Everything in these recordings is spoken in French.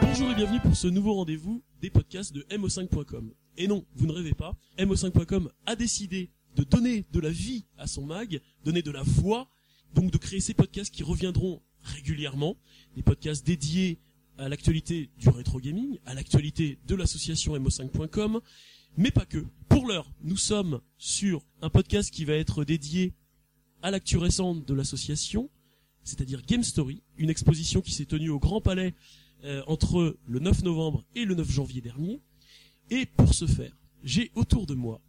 Bonjour et bienvenue pour ce nouveau rendez-vous des podcasts de mo5.com. Et non, vous ne rêvez pas, mo5.com a décidé de donner de la vie à son mag, donner de la voix, donc de créer ces podcasts qui reviendront régulièrement, des podcasts dédiés à l'actualité du rétro gaming, à l'actualité de l'association mo5.com, mais pas que. Pour l'heure, nous sommes sur un podcast qui va être dédié à l'actu récente de l'association, c'est-à-dire Game Story, une exposition qui s'est tenue au Grand Palais euh, entre le 9 novembre et le 9 janvier dernier. Et pour ce faire, j'ai autour de moi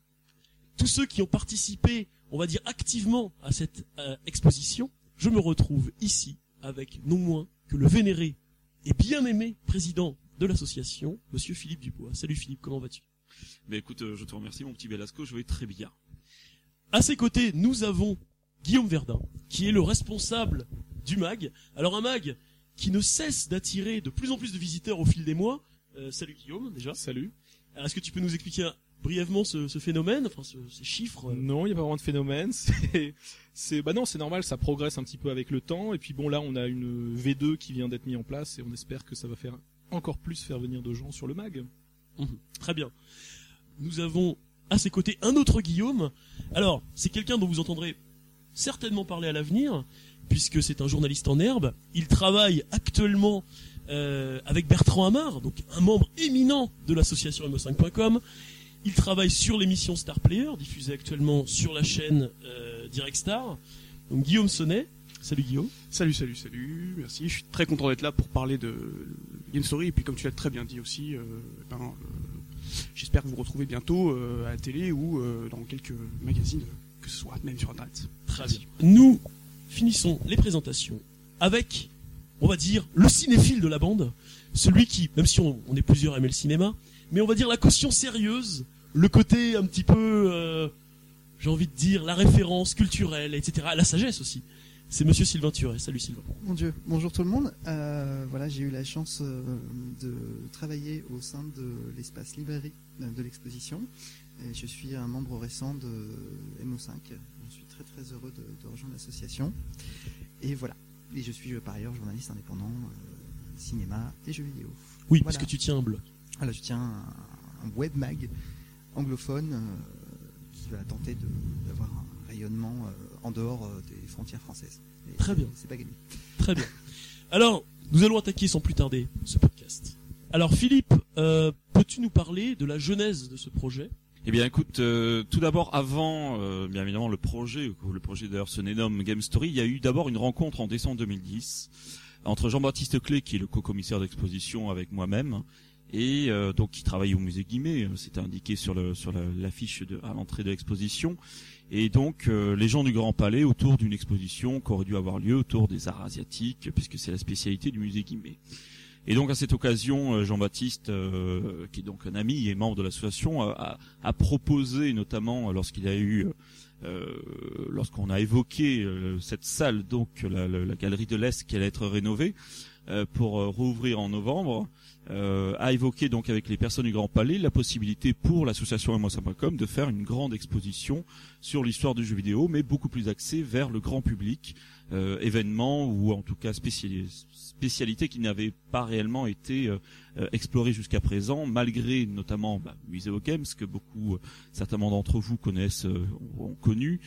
tous ceux qui ont participé, on va dire activement à cette euh, exposition. Je me retrouve ici avec non moins que le vénéré et bien aimé président de l'association, monsieur Philippe Dubois. Salut Philippe, comment vas-tu? Mais écoute, euh, je te remercie mon petit Velasco, je vais très bien. À ses côtés, nous avons Guillaume Verdun, qui est le responsable du MAG. Alors un MAG qui ne cesse d'attirer de plus en plus de visiteurs au fil des mois. Euh, salut Guillaume, déjà. Salut. Alors, Est-ce que tu peux nous expliquer brièvement ce, ce phénomène, enfin ce- ces chiffres euh, Non, il n'y a pas vraiment de phénomène. C'est, bah non, c'est normal, ça progresse un petit peu avec le temps. Et puis bon, là, on a une V2 qui vient d'être mise en place et on espère que ça va faire encore plus faire venir de gens sur le mag. Mhm. Très bien. Nous avons à ses côtés un autre Guillaume. Alors, c'est quelqu'un dont vous entendrez certainement parler à l'avenir, puisque c'est un journaliste en herbe. Il travaille actuellement euh, avec Bertrand Hamar, donc un membre éminent de l'association mo5.com. Il travaille sur l'émission Star Player, diffusée actuellement sur la chaîne euh, Direct Star. Donc Guillaume Sonnet. Salut Guillaume. Salut, salut, salut, merci. Je suis très content d'être là pour parler de Game Story et puis comme tu l'as très bien dit aussi, euh, ben, euh, j'espère vous retrouver bientôt à la télé ou dans quelques magazines, que ce soit même sur Internet. Très bien. Nous finissons les présentations avec, on va dire, le cinéphile de la bande, celui qui, même si on, on est plusieurs à aimer le cinéma, mais on va dire la caution sérieuse, le côté un petit peu, euh, j'ai envie de dire, la référence culturelle, etc., la sagesse aussi. C'est Monsieur Sylvain Turet. Salut Sylvain. Mon Dieu, bonjour tout le monde. Euh, voilà, j'ai eu la chance euh, de travailler au sein de l'espace librairie de l'exposition. Et je suis un membre récent de MO5. Je suis très très heureux de, de rejoindre l'association. Et voilà. Et je suis euh, par ailleurs journaliste indépendant, euh, cinéma et jeux vidéo. Oui, Voilà. parce que tu tiens un blog. Voilà, je tiens un, un web mag anglophone euh, qui va tenter d'avoir un rayonnement euh, en dehors des frontières françaises. Et Très bien. C'est pas gagné. Très bien. Alors, nous allons attaquer sans plus tarder ce podcast. Alors Philippe, peux-tu nous parler de la genèse de ce projet? Eh bien, écoute, euh, tout d'abord, avant, euh, bien évidemment, le projet, le projet d'ailleurs se dénomme Game Story, il y a eu d'abord une rencontre en décembre 2010 entre Jean-Baptiste Clé, qui est le co-commissaire d'exposition avec moi-même, et euh, donc qui travaille au musée Guimet, c'était indiqué sur le sur la- l'affiche de, à l'entrée de l'exposition, et donc les gens du Grand Palais autour d'une exposition qui aurait dû avoir lieu autour des arts asiatiques, puisque c'est la spécialité du musée Guimet. Et donc à cette occasion, euh, Jean-Baptiste, euh, qui est donc un ami et membre de l'association, a, a- a proposé, notamment euh, lorsqu'il a eu, euh, lorsqu'on a évoqué euh, cette salle, donc la, la- la galerie de l'Est qui allait être rénovée euh, pour euh, rouvrir en novembre, euh, a évoqué donc avec les personnes du Grand Palais la possibilité pour l'association MOSA.com de faire une grande exposition sur l'histoire du jeu vidéo, mais beaucoup plus axée vers le grand public, euh, événement ou en tout cas spéciali- spécialité qui n'avait pas réellement été euh, euh, explorée jusqu'à présent, malgré notamment bah, Museo Games que beaucoup, euh, certainement d'entre vous connaissent, euh, ont connu,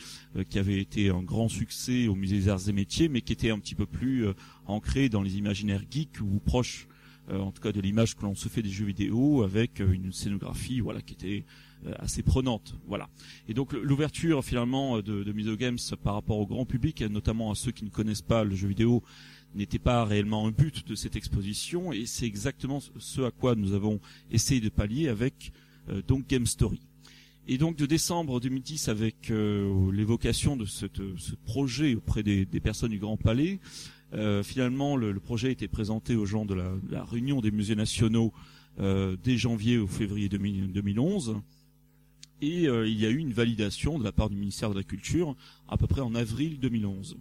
qui avait été un grand succès au Musée des Arts et Métiers, mais qui était un petit peu plus ancré dans les imaginaires geeks ou proche, euh, en tout cas de l'image que l'on se fait des jeux vidéo, avec une scénographie, voilà, qui était euh, assez prenante, voilà. Et donc l'ouverture finalement de, de Games par rapport au grand public, notamment à ceux qui ne connaissent pas le jeu vidéo, n'était pas réellement un but de cette exposition, et c'est exactement ce à quoi nous avons essayé de pallier avec euh, Game Story. Et donc de décembre 2010, avec euh, l'évocation de ce projet auprès des, personnes du Grand Palais, euh, finalement le, projet a été présenté aux gens de la, réunion des musées nationaux euh, dès janvier ou février 2000 2011. Et il y a eu une validation de la part du ministère de la Culture à peu près en avril 2011.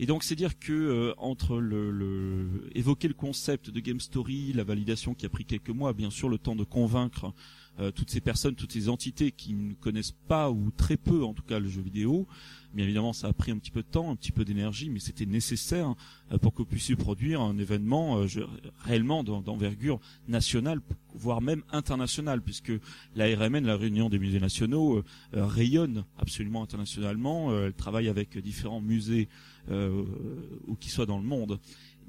Et donc c'est dire que euh, entre le, le évoquer le concept de Game Story, la validation qui a pris quelques mois, bien sûr le temps de convaincre euh, toutes ces personnes, toutes ces entités qui ne connaissent pas ou très peu en tout cas le jeu vidéo. Bien évidemment, ça a pris un petit peu de temps, un petit peu d'énergie, mais c'était nécessaire euh, pour que vous puissiez produire un événement euh, je- réellement d'en- d'envergure nationale, voire même internationale, puisque la RMN, la Réunion des musées nationaux, euh, rayonne absolument internationalement. Elle travaille avec différents musées euh, où qu'ils soient dans le monde.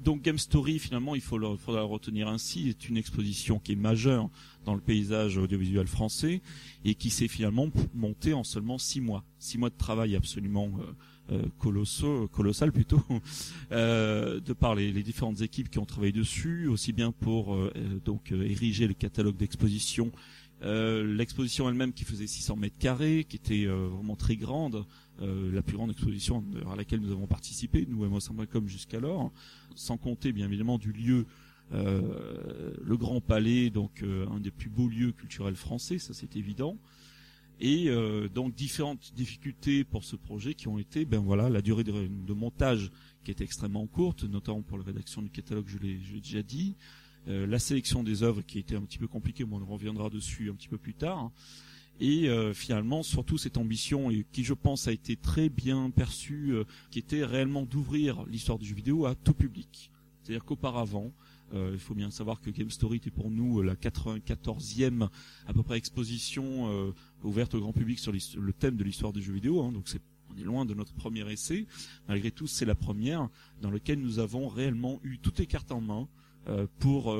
Donc Game Story, finalement, il faudra le retenir ainsi, est une exposition qui est majeure dans le paysage audiovisuel français et qui s'est finalement montée en seulement six mois. Six mois de travail absolument euh, euh, colossaux, colossal plutôt, euh, de par les, les différentes équipes qui ont travaillé dessus, aussi bien pour euh, euh, donc ériger le catalogue d'exposition, l'exposition elle-même qui faisait 600 mètres carrés, qui était vraiment très grande, euh, la plus grande exposition à laquelle nous avons participé, nous MO5.com jusqu'alors, sans compter bien évidemment du lieu, euh, le Grand Palais, donc euh, un des plus beaux lieux culturels français, ça c'est évident. Et euh, donc différentes difficultés pour ce projet qui ont été, ben voilà, la durée de, montage qui était extrêmement courte, notamment pour la rédaction du catalogue, je l'ai déjà dit, la sélection des œuvres qui était un petit peu compliquée, mais on reviendra dessus un petit peu plus tard et euh, finalement surtout cette ambition qui je pense a été très bien perçue euh, qui était réellement d'ouvrir l'histoire du jeu vidéo à tout public. C'est-à-dire qu'auparavant euh, il faut bien savoir que Game Story était pour nous euh, la 94e à peu près exposition euh, ouverte au grand public sur le thème de l'histoire du jeu vidéo hein, donc c'est on est loin de notre premier essai. Malgré tout c'est la première dans lequel nous avons réellement eu toutes les cartes en main euh, pour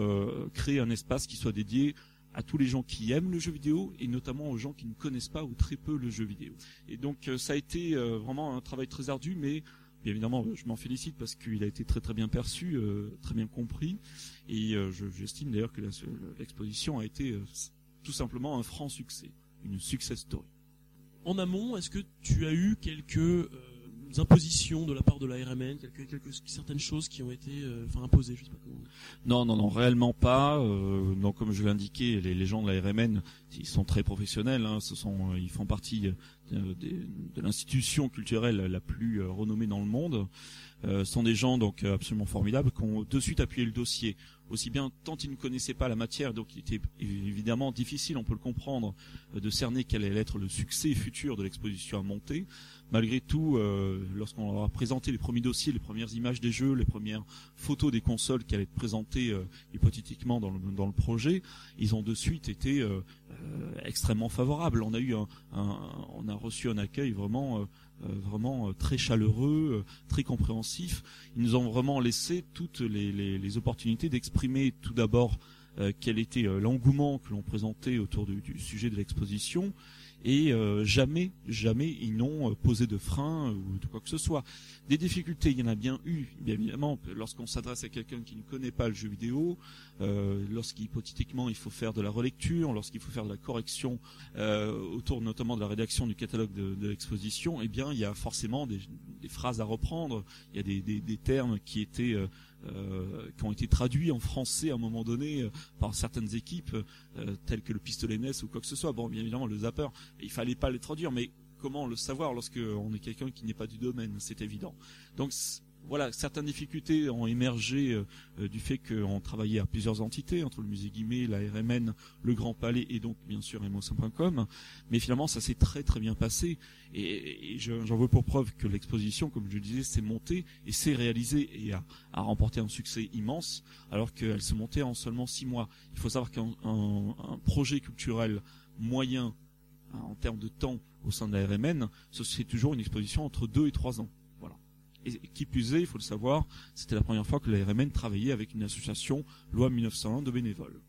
créer un espace qui soit dédié à tous les gens qui aiment le jeu vidéo et notamment aux gens qui ne connaissent pas ou très peu le jeu vidéo. Et donc euh, ça a été euh, vraiment un travail très ardu, mais bien évidemment je m'en félicite parce qu'il a été très très bien perçu, euh, très bien compris, et euh, je- j'estime d'ailleurs que l'exposition a été euh, tout simplement un franc succès, une success story. En amont, est-ce que tu as eu quelques euh, impositions de la part de la RMN, certaines choses qui ont été euh, imposées. Non, non, non, réellement pas. Euh, non, comme je l'indiquais, les, les gens de la RMN, ils sont très professionnels. Hein, ils font partie euh, de l'institution culturelle la plus euh, renommée dans le monde. Euh, ce sont des gens donc absolument formidables qui ont de suite appuyé le dossier. Aussi bien tant ils ne connaissaient pas la matière, donc il était évidemment difficile, on peut le comprendre, de cerner quel allait être le succès futur de l'exposition à monter. Malgré tout, euh, lorsqu'on leur a présenté les premiers dossiers, les premières images des jeux, les premières photos des consoles qui allaient être présentées euh, hypothétiquement dans le, projet, ils ont de suite été euh, euh, extrêmement favorables. On a eu on a reçu un accueil vraiment, vraiment très chaleureux, très compréhensif. Ils nous ont vraiment laissé toutes les, les, opportunités d'exprimer tout d'abord quel était l'engouement que l'on présentait autour du sujet de l'exposition. Et euh, jamais, jamais ils n'ont euh, posé de frein ou de quoi que ce soit. Des difficultés, il y en a bien eu, bien évidemment, lorsqu'on s'adresse à quelqu'un qui ne connaît pas le jeu vidéo, euh, lorsqu'hypothétiquement il faut faire de la relecture, lorsqu'il faut faire de la correction euh, autour notamment de la rédaction du catalogue de, de l'exposition, eh bien il y a forcément des, des phrases à reprendre, il y a des, des, des termes qui étaient euh, qui ont été traduits en français à un moment donné euh, par certaines équipes euh, telles que le pistolet NES ou quoi que ce soit. Bon, bien évidemment le zapper, il fallait pas les traduire, mais comment le savoir lorsque on est quelqu'un qui n'est pas du domaine, c'est évident. Donc voilà, certaines difficultés ont émergé euh, euh, du fait qu'on travaillait à plusieurs entités, entre le musée Guimet, la RMN, le Grand Palais et donc bien sûr mo5.com. Mais finalement, ça s'est très très bien passé et, et je- j'en veux pour preuve que l'exposition, comme je le disais, s'est montée et s'est réalisée et a, remporté un succès immense, alors qu'elle se montait en seulement six mois. Il faut savoir qu'un un- un projet culturel moyen hein, en termes de temps au sein de la RMN, ce- c'est toujours une exposition entre deux et trois ans. Et qui plus est, il faut le savoir, c'était la première fois que la RMN travaillait avec une association loi 1901 de bénévoles.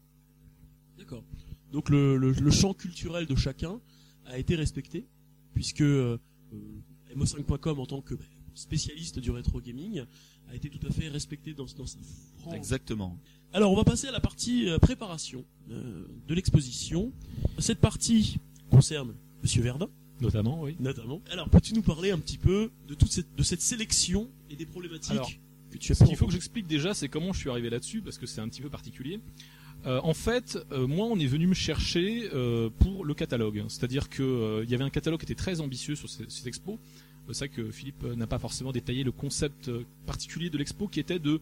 D'accord. Donc le, le, le champ culturel de chacun a été respecté, puisque euh, euh, mo5.com en tant que bah, spécialiste du rétro gaming a été tout à fait respecté dans, dans sa frange. Exactement. Alors on va passer à la partie euh, préparation euh, de l'exposition. Cette partie concerne Monsieur Verdun, Notamment, oui. notamment. Alors peux-tu nous parler un petit peu de toute cette, de cette sélection et des problématiques Alors, que tu as Ce qu'il faut que j'explique déjà, c'est comment je suis arrivé là-dessus, parce que c'est un petit peu particulier. Euh, en fait, euh, moi, on est venu me chercher euh, pour le catalogue. C'est-à-dire que euh, il y avait un catalogue qui était très ambitieux sur ce- cette expo. C'est ça que Philippe euh, n'a pas forcément détaillé le concept euh, particulier de l'expo, qui était de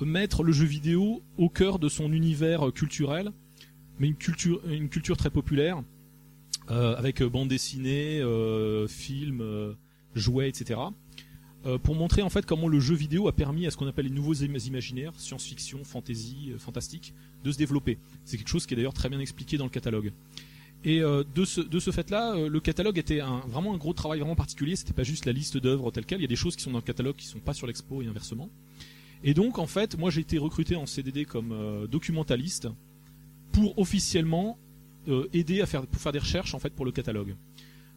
mettre le jeu vidéo au cœur de son univers euh, culturel, mais une culture, une culture très populaire, euh, avec euh, bande dessinée, euh, films, euh, jouets, etc. euh, pour montrer en fait comment le jeu vidéo a permis à ce qu'on appelle les nouveaux im- imaginaires, science-fiction, fantasy, euh, fantastique, de se développer. C'est quelque chose qui est d'ailleurs très bien expliqué dans le catalogue. Et euh, de ce, de ce fait-là, euh, le catalogue était un, vraiment un gros travail vraiment particulier. C'était pas juste la liste d'œuvres telle quelle. Il y a des choses qui sont dans le catalogue qui sont pas sur l'expo et inversement. Et donc, en fait, moi, j'ai été recruté en CDD comme euh, documentaliste pour officiellement euh, aider à faire, pour faire des recherches en fait pour le catalogue.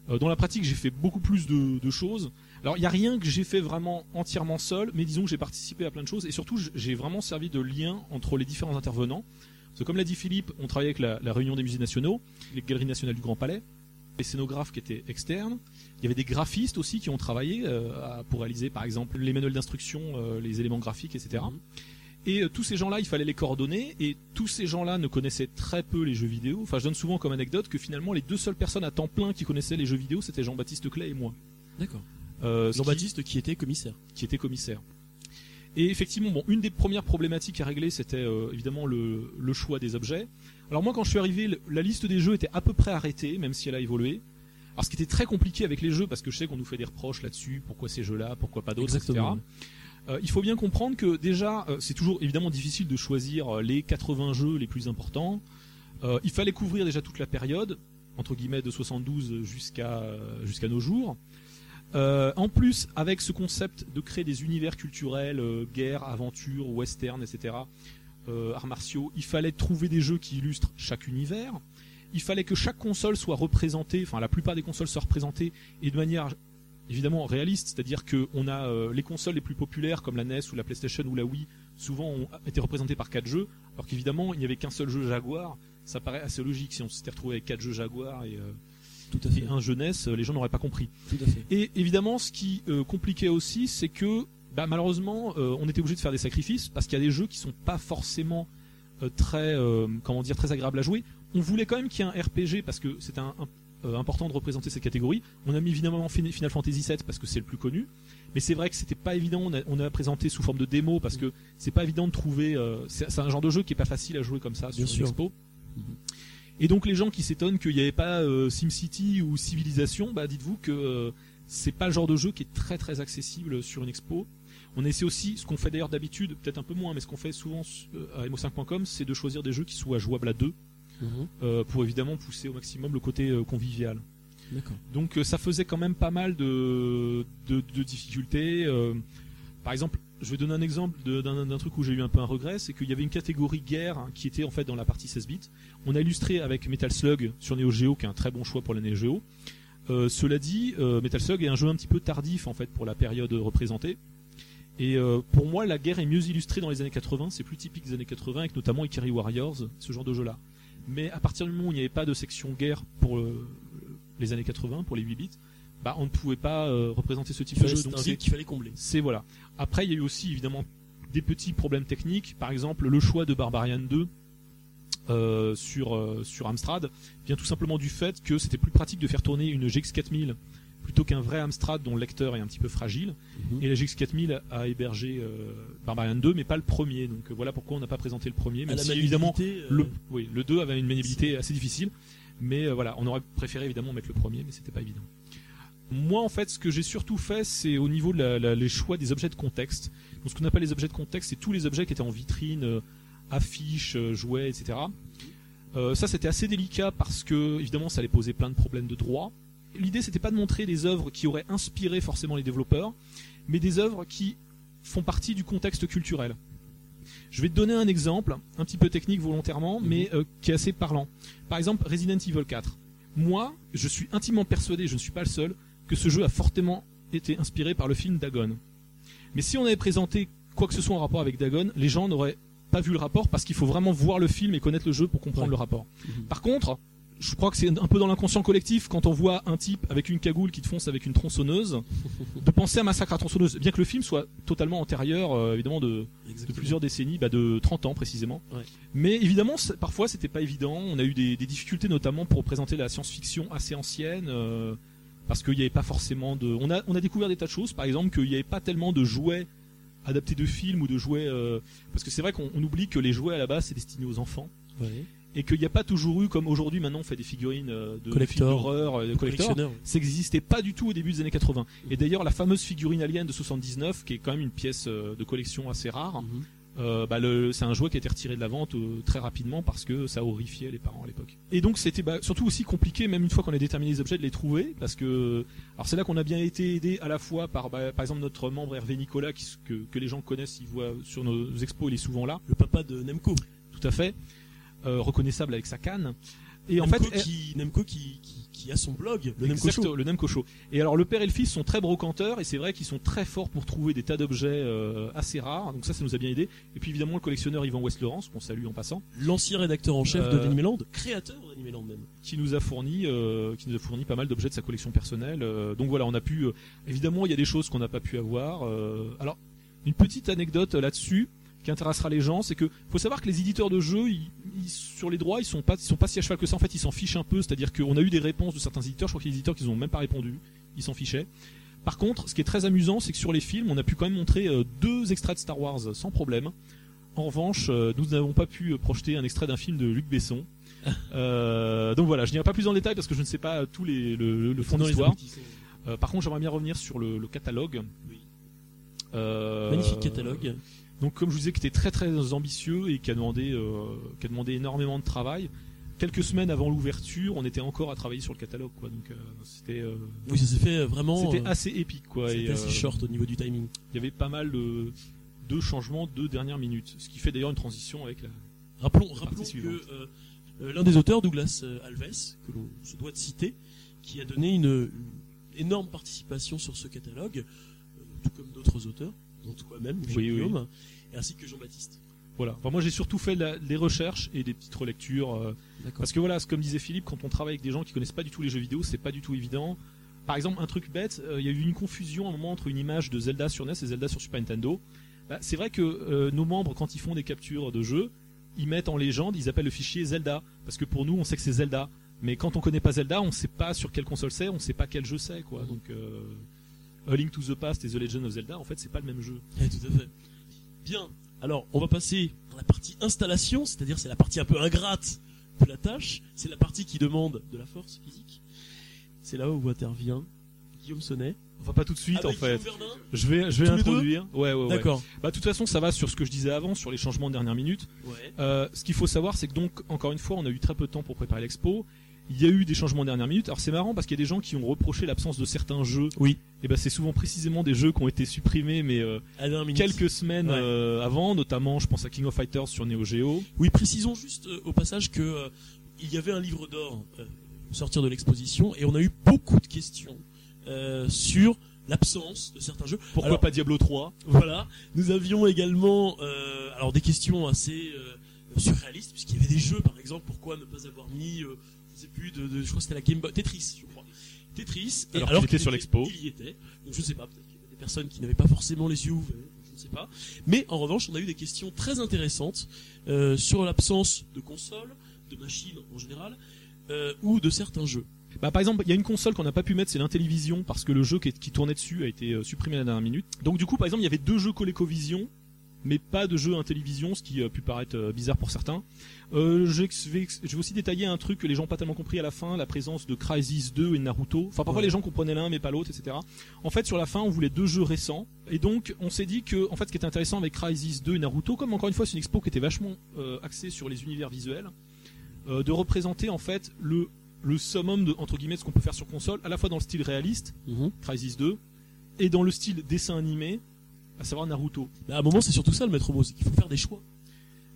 Euh, dans la pratique, j'ai fait beaucoup plus de, de choses. Alors, il n'y a rien que j'ai fait vraiment entièrement seul, mais disons que j'ai participé à plein de choses et surtout, j'ai vraiment servi de lien entre les différents intervenants. Parce que comme l'a dit Philippe, on travaillait avec la, Réunion des musées nationaux, les galeries nationales du Grand Palais, les scénographes qui étaient externes. Il y avait des graphistes aussi qui ont travaillé euh, pour réaliser, par exemple, les manuels d'instruction, euh, les éléments graphiques, etc. Et euh, tous ces gens-là, il fallait les coordonner, et tous ces gens-là ne connaissaient très peu les jeux vidéo. Enfin, je donne souvent comme anecdote que finalement, les deux seules personnes à temps plein qui connaissaient les jeux vidéo, c'était Jean-Baptiste Clay et moi. D'accord. Euh, qui- Jean-Baptiste qui était commissaire. qui était commissaire. Et effectivement, bon, une des premières problématiques à régler, c'était euh, évidemment le, le choix des objets. Alors moi, quand je suis arrivé, la liste des jeux était à peu près arrêtée, même si elle a évolué. Alors ce qui était très compliqué avec les jeux, parce que je sais qu'on nous fait des reproches là-dessus, pourquoi ces jeux-là, pourquoi pas d'autres, etc. Euh, il faut bien comprendre que déjà, euh, c'est toujours évidemment difficile de choisir euh, les 80 jeux les plus importants. Il fallait couvrir déjà toute la période, entre guillemets de 72 jusqu'à jusqu'à nos jours. En plus, avec ce concept de créer des univers culturels, guerre, aventure, western, etc., arts martiaux, il fallait trouver des jeux qui illustrent chaque univers. Il fallait que chaque console soit représentée, enfin la plupart des consoles soient représentées, et de manière évidemment réaliste, c'est-à-dire que on a euh, les consoles les plus populaires comme la NES ou la PlayStation ou la Wii, souvent ont été représentées par quatre jeux, alors qu'évidemment il n'y avait qu'un seul jeu Jaguar. Ça paraît assez logique si on s'était retrouvé avec quatre jeux Jaguar et, euh, Tout à fait. et un jeu NES, euh, les gens n'auraient pas compris. Tout à fait. Et évidemment, ce qui euh, compliquait aussi, c'est que bah, malheureusement, euh, on était obligé de faire des sacrifices parce qu'il y a des jeux qui sont pas forcément euh, très, euh, comment dire, très agréables à jouer. On voulait quand même qu'il y ait un RPG parce que c'est un, un- euh, important de représenter cette catégorie. On a mis évidemment Fin- Final Fantasy VII parce que c'est le plus connu, mais c'est vrai que c'était pas évident. On a, on a présenté sous forme de démo parce que c'est pas évident de trouver. euh, c'est un genre de jeu qui est pas facile à jouer comme ça Bien sur une sûr. expo. Et donc les gens qui s'étonnent qu'il n'y avait pas euh, SimCity ou Civilisation, bah dites-vous que c'est pas le genre de jeu qui est très très accessible sur une expo. On essaie aussi, ce qu'on fait d'ailleurs d'habitude, peut-être un peu moins, mais ce qu'on fait souvent à mo5.com, c'est de choisir des jeux qui soient jouables à deux, Mhm. euh, pour évidemment pousser au maximum le côté euh, convivial. Donc euh, ça faisait quand même pas mal de, de, de difficultés. par exemple, je vais donner un exemple d'un d'un truc où j'ai eu un peu un regret, c'est qu'il y avait une catégorie guerre hein, qui était en fait dans la partie 16 bits. On a illustré avec Metal Slug sur Neo Geo, qui est un très bon choix pour la Neo Geo. Euh, cela dit, euh, Metal Slug est un jeu un petit peu tardif en fait pour la période représentée. Et euh, pour moi, la guerre est mieux illustrée dans les années 80. C'est plus typique des années 80, avec notamment Ikari Warriors, ce genre de jeu-là. Mais à partir du moment où il n'y avait pas de section guerre pour euh, les années 80, pour les 8 bits, bah on ne pouvait pas euh, représenter ce type de jeu. C'est Donc un c'est- qu'il fallait combler. c'est voilà. Après, il y a eu aussi évidemment des petits problèmes techniques. Par exemple, le choix de Barbarian 2 euh, sur sur Amstrad vient tout simplement du fait que c'était plus pratique de faire tourner une GX 4000 plutôt qu'un vrai Amstrad dont le lecteur est un petit peu fragile. Mhm. Et la GX 4000 a hébergé euh, Barbarian 2, mais pas le premier. Donc euh, voilà pourquoi on n'a pas présenté le premier. À Même la si évidemment maniabilité, euh, le, oui, le 2 avait une maniabilité assez difficile, mais euh, voilà, on aurait préféré évidemment mettre le premier, mais c'était pas évident. Moi, en fait, ce que j'ai surtout fait, c'est au niveau de la, la- les choix des objets de contexte. Donc, ce qu'on appelle les objets de contexte, c'est tous les objets qui étaient en vitrine, affiches, jouets, etc. Euh, ça, c'était assez délicat parce que, évidemment, ça allait poser plein de problèmes de droit. L'idée, c'était pas de montrer des œuvres qui auraient inspiré forcément les développeurs, mais des œuvres qui font partie du contexte culturel. Je vais te donner un exemple, un petit peu technique volontairement, mais euh, qui est assez parlant. Par exemple, Resident Evil 4. Moi, je suis intimement persuadé, je ne suis pas le seul, que ce jeu a fortement été inspiré par le film Dagon. Mais si on avait présenté quoi que ce soit en rapport avec Dagon, les gens n'auraient pas vu le rapport parce qu'il faut vraiment voir le film et connaître le jeu pour comprendre Ouais. le rapport. Mhm. Par contre, je crois que c'est un peu dans l'inconscient collectif quand on voit un type avec une cagoule qui te fonce avec une tronçonneuse, de penser à Massacre à tronçonneuse, bien que le film soit totalement antérieur, euh, évidemment, de, plusieurs décennies, bah de 30 ans précisément. Ouais. Mais évidemment, parfois c'était pas évident. On a eu des, des difficultés notamment pour présenter la science-fiction assez ancienne, euh, parce qu'il n'y avait pas forcément de. On a, on a découvert des tas de choses, par exemple qu'il n'y avait pas tellement de jouets adaptés de films ou de jouets. euh, Parce que c'est vrai qu'on on oublie que les jouets à la base c'est destiné aux enfants. Ouais. Et qu'il n'y a pas toujours eu comme aujourd'hui maintenant on fait des figurines euh, de Collector. d'horreur, euh, de collector. Ça n'existait pas du tout au début des années 80. Et d'ailleurs la fameuse figurine Alien de 79, qui est quand même une pièce euh, de collection assez rare, Mhm. euh, bah, le- c'est un jouet qui a été retiré de la vente euh, très rapidement parce que ça horrifiait les parents à l'époque. Et donc c'était bah, surtout aussi compliqué, même une fois qu'on a déterminé les objets, de les trouver, parce que alors c'est là qu'on a bien été aidé à la fois par bah, par exemple notre membre Hervé Nicolas, qui, que, que les gens connaissent, ils voient sur nos expos, il est souvent là, Le papa de Nemco. tout à fait, reconnaissable avec sa canne. Et en Nemco, fait, qui, Nemco qui, qui, qui a son blog, le Nemco Show. le Nemco Show. Et alors le père et le fils sont très brocanteurs et c'est vrai qu'ils sont très forts pour trouver des tas d'objets euh, assez rares. Donc ça, ça nous a bien aidé. Et puis évidemment le collectionneur Yvan West Laurence, qu'on salue en passant, L'ancien rédacteur en chef de Euh, l'Animeland, créateur d'Animeland même. qui nous a fourni, euh, qui nous a fourni pas mal d'objets de sa collection personnelle. Euh, donc voilà, on a pu. euh, évidemment, il y a des choses qu'on n'a pas pu avoir. Euh, alors une petite anecdote euh, là-dessus qui intéressera les gens, c'est que faut savoir que les éditeurs de jeux, ils- ils- sur les droits, ils sont pas, ils sont pas si à cheval que ça. En fait, ils s'en fichent un peu. C'est-à-dire qu'on a eu des réponses de certains éditeurs. Je crois qu'il y a des éditeurs qui n'ont même pas répondu. Ils s'en fichaient. Par contre, ce qui est très amusant, c'est que sur les films, on a pu quand même montrer euh, deux extraits de Star Wars sans problème. En revanche, euh, nous n'avons pas pu euh, projeter un extrait d'un film de Luc Besson. Euh, donc voilà, je n'irai pas plus dans le détail parce que je ne sais pas tous les le, le- fond de l'histoire. Euh, par contre, j'aimerais bien revenir sur le, le catalogue. Oui. Euh, Magnifique catalogue. Donc comme je vous disais, qui était très très ambitieux et qui a demandé, euh, qui a demandé énormément de travail. Quelques semaines avant l'ouverture, on était encore à travailler sur le catalogue, quoi. Donc euh, c'était euh, Oui, ça s'est fait vraiment. c'était assez épique, quoi. c'était assez short au niveau du timing. Il y avait pas mal de, de changements de dernière minute, ce qui fait d'ailleurs une transition avec la. Rappelons, que l'un des auteurs, Douglas Alves, que l'on se doit de citer, qui a donné une, une énorme participation sur ce catalogue, tout comme d'autres auteurs, dont toi-même, Oui. Guillaume, ainsi que Jean-Baptiste. Voilà. Enfin, moi, j'ai surtout fait la- des recherches et des petites relectures. euh. Parce que voilà, comme disait Philippe, quand on travaille avec des gens qui connaissent pas du tout les jeux vidéo, c'est pas du tout évident. Par exemple, un truc bête, euh, il y a eu une confusion à un moment entre une image de Zelda sur NES et Zelda sur Super Nintendo. Bah, c'est vrai que euh, nos membres, quand ils font des captures de jeux, ils mettent en légende, ils appellent le fichier Zelda, parce que pour nous, on sait que c'est Zelda. Mais quand on connaît pas Zelda, on sait pas sur quelle console c'est, on sait pas quel jeu c'est, quoi. Donc, euh, A Link to the Past et The Legend of Zelda, en fait, c'est pas le même jeu. Eh, tout à fait. Bien. Alors, on va passer à la partie installation, c'est-à-dire c'est la partie un peu ingrate de la tâche. C'est la partie qui demande de la force physique. C'est là où intervient Guillaume Sonnet. Enfin, pas tout de suite, en fait. Je vais, je vais Tous les introduire. Ouais, ouais, ouais. D'accord. Bah, de toute façon, ça va sur ce que je disais avant, sur les changements de dernière minute. Ouais. Euh, ce qu'il faut savoir, c'est que donc, encore une fois, on a eu très peu de temps pour préparer l'expo. Il y a eu des changements de dernière minute. Alors c'est marrant parce qu'il y a des gens qui ont reproché l'absence de certains jeux. Oui. Et ben c'est souvent précisément des jeux qui ont été supprimés, mais euh, quelques semaines Ouais. euh, avant, notamment, je pense à King of Fighters sur Neo Geo. Oui, précisons juste euh, au passage que euh, il y avait un livre d'or sortir de l'exposition et on a eu beaucoup de questions euh, sur l'absence de certains jeux. Pourquoi Alors- pas Diablo 3 Voilà. Nous avions également euh, alors des questions assez euh, surréalistes puisqu'il y avait des jeux par exemple pourquoi ne pas avoir mis plus de, de- je crois que c'était la Game Boy Tetris je crois Tetris et Alors qu'il était sur l'expo. il y était donc je sais pas peut-être qu'il y avait des personnes qui n'avaient pas forcément les yeux ouverts je ne sais pas mais en revanche on a eu des questions très intéressantes euh, sur l'absence de consoles de machines en général euh, ou de certains jeux Bah, par exemple, il y a une console qu'on n'a pas pu mettre, c'est l'Intellivision, parce que le jeu qui, qui tournait dessus a été euh, supprimé à la dernière minute. Donc du coup, par exemple, il y avait deux jeux ColecoVision, mais pas de jeu Intellivision, ce qui a pu paraître euh, bizarre pour certains. Euh, je, vais, je vais aussi détailler un truc que les gens n'ont pas tellement compris à la fin, la présence de Crysis 2 et Naruto. Enfin, parfois Ouais. les gens comprenaient l'un mais pas l'autre, etc. En fait, sur la fin, on voulait deux jeux récents, et donc on s'est dit que, en fait, ce qui était intéressant avec Crysis 2 et Naruto, comme encore une fois c'est une expo qui était vachement euh, axée sur les univers visuels, euh, de représenter en fait le le summum de entre guillemets de ce qu'on peut faire sur console, à la fois dans le style réaliste, Crysis 2, et dans le style dessin animé, à savoir Naruto. À un moment c'est surtout ça le maître mot c'est qu'il faut faire des choix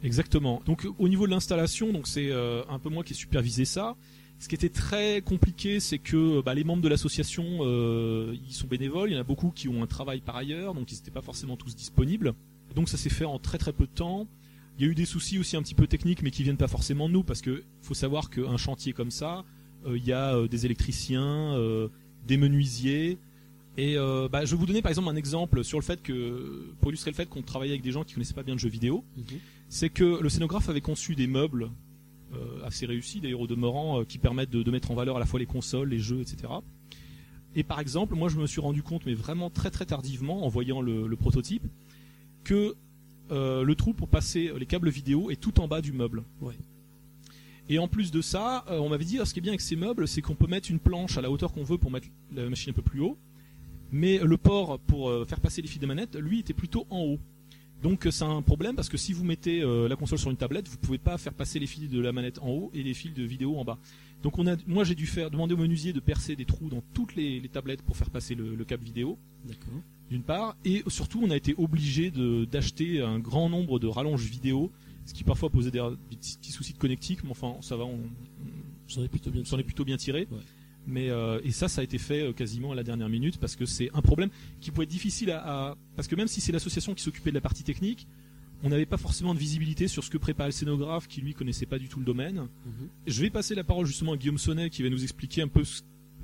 Exactement. Donc au niveau de l'installation, donc c'est euh, un peu moi qui ai supervisé ça. Ce qui était très compliqué, c'est que bah, les membres de l'association, euh, ils sont bénévoles. Il y en a beaucoup qui ont un travail par ailleurs, donc ils n'étaient pas forcément tous disponibles. Donc ça s'est fait en très très peu de temps. Il y a eu des soucis aussi un petit peu techniques, mais qui viennent pas forcément de nous, parce que faut savoir qu'un chantier comme ça, euh, il y a euh, des électriciens, euh, des menuisiers. Et euh, bah, je vais vous donner par exemple un exemple sur le fait que, pour illustrer le fait qu'on travaillait avec des gens qui connaissaient pas bien le jeu vidéo c'est que le scénographe avait conçu des meubles euh, assez réussis d'ailleurs au demeurant euh, qui permettent de, de mettre en valeur à la fois les consoles, les jeux, etc. Et par exemple, moi je me suis rendu compte, mais vraiment très très tardivement, en voyant le, le prototype, que le trou pour passer les câbles vidéo est tout en bas du meuble. Ouais. Et en plus de ça, on m'avait dit, ah, ce qui est bien avec ces meubles, c'est qu'on peut mettre une planche à la hauteur qu'on veut pour mettre la machine un peu plus haut. Mais le port pour euh, faire passer les fils de manette, lui, était plutôt en haut. Donc euh, c'est un problème parce que si vous mettez euh, la console sur une tablette, vous pouvez pas faire passer les fils de la manette en haut et les fils de vidéo en bas. Donc on a, moi j'ai dû faire demander au menuisier de percer des trous dans toutes les, les tablettes pour faire passer le, le câble vidéo D'accord. d'une part, et surtout on a été obligé d'acheter un grand nombre de rallonges vidéo, ce qui parfois posait des, des petits, petits soucis de connectique, mais enfin ça va, on, plutôt bien on s'en est plutôt bien tiré. Ouais. Mais euh, et ça, ça a été fait euh, quasiment à la dernière minute parce que c'est un problème qui pouvait être difficile à, à- parce que même si c'est l'association qui s'occupait de la partie technique, on n'avait pas forcément de visibilité sur ce que préparait le scénographe qui lui connaissait pas du tout le domaine. Mhm. Je vais passer la parole justement à Guillaume Sonnet qui va nous expliquer un peu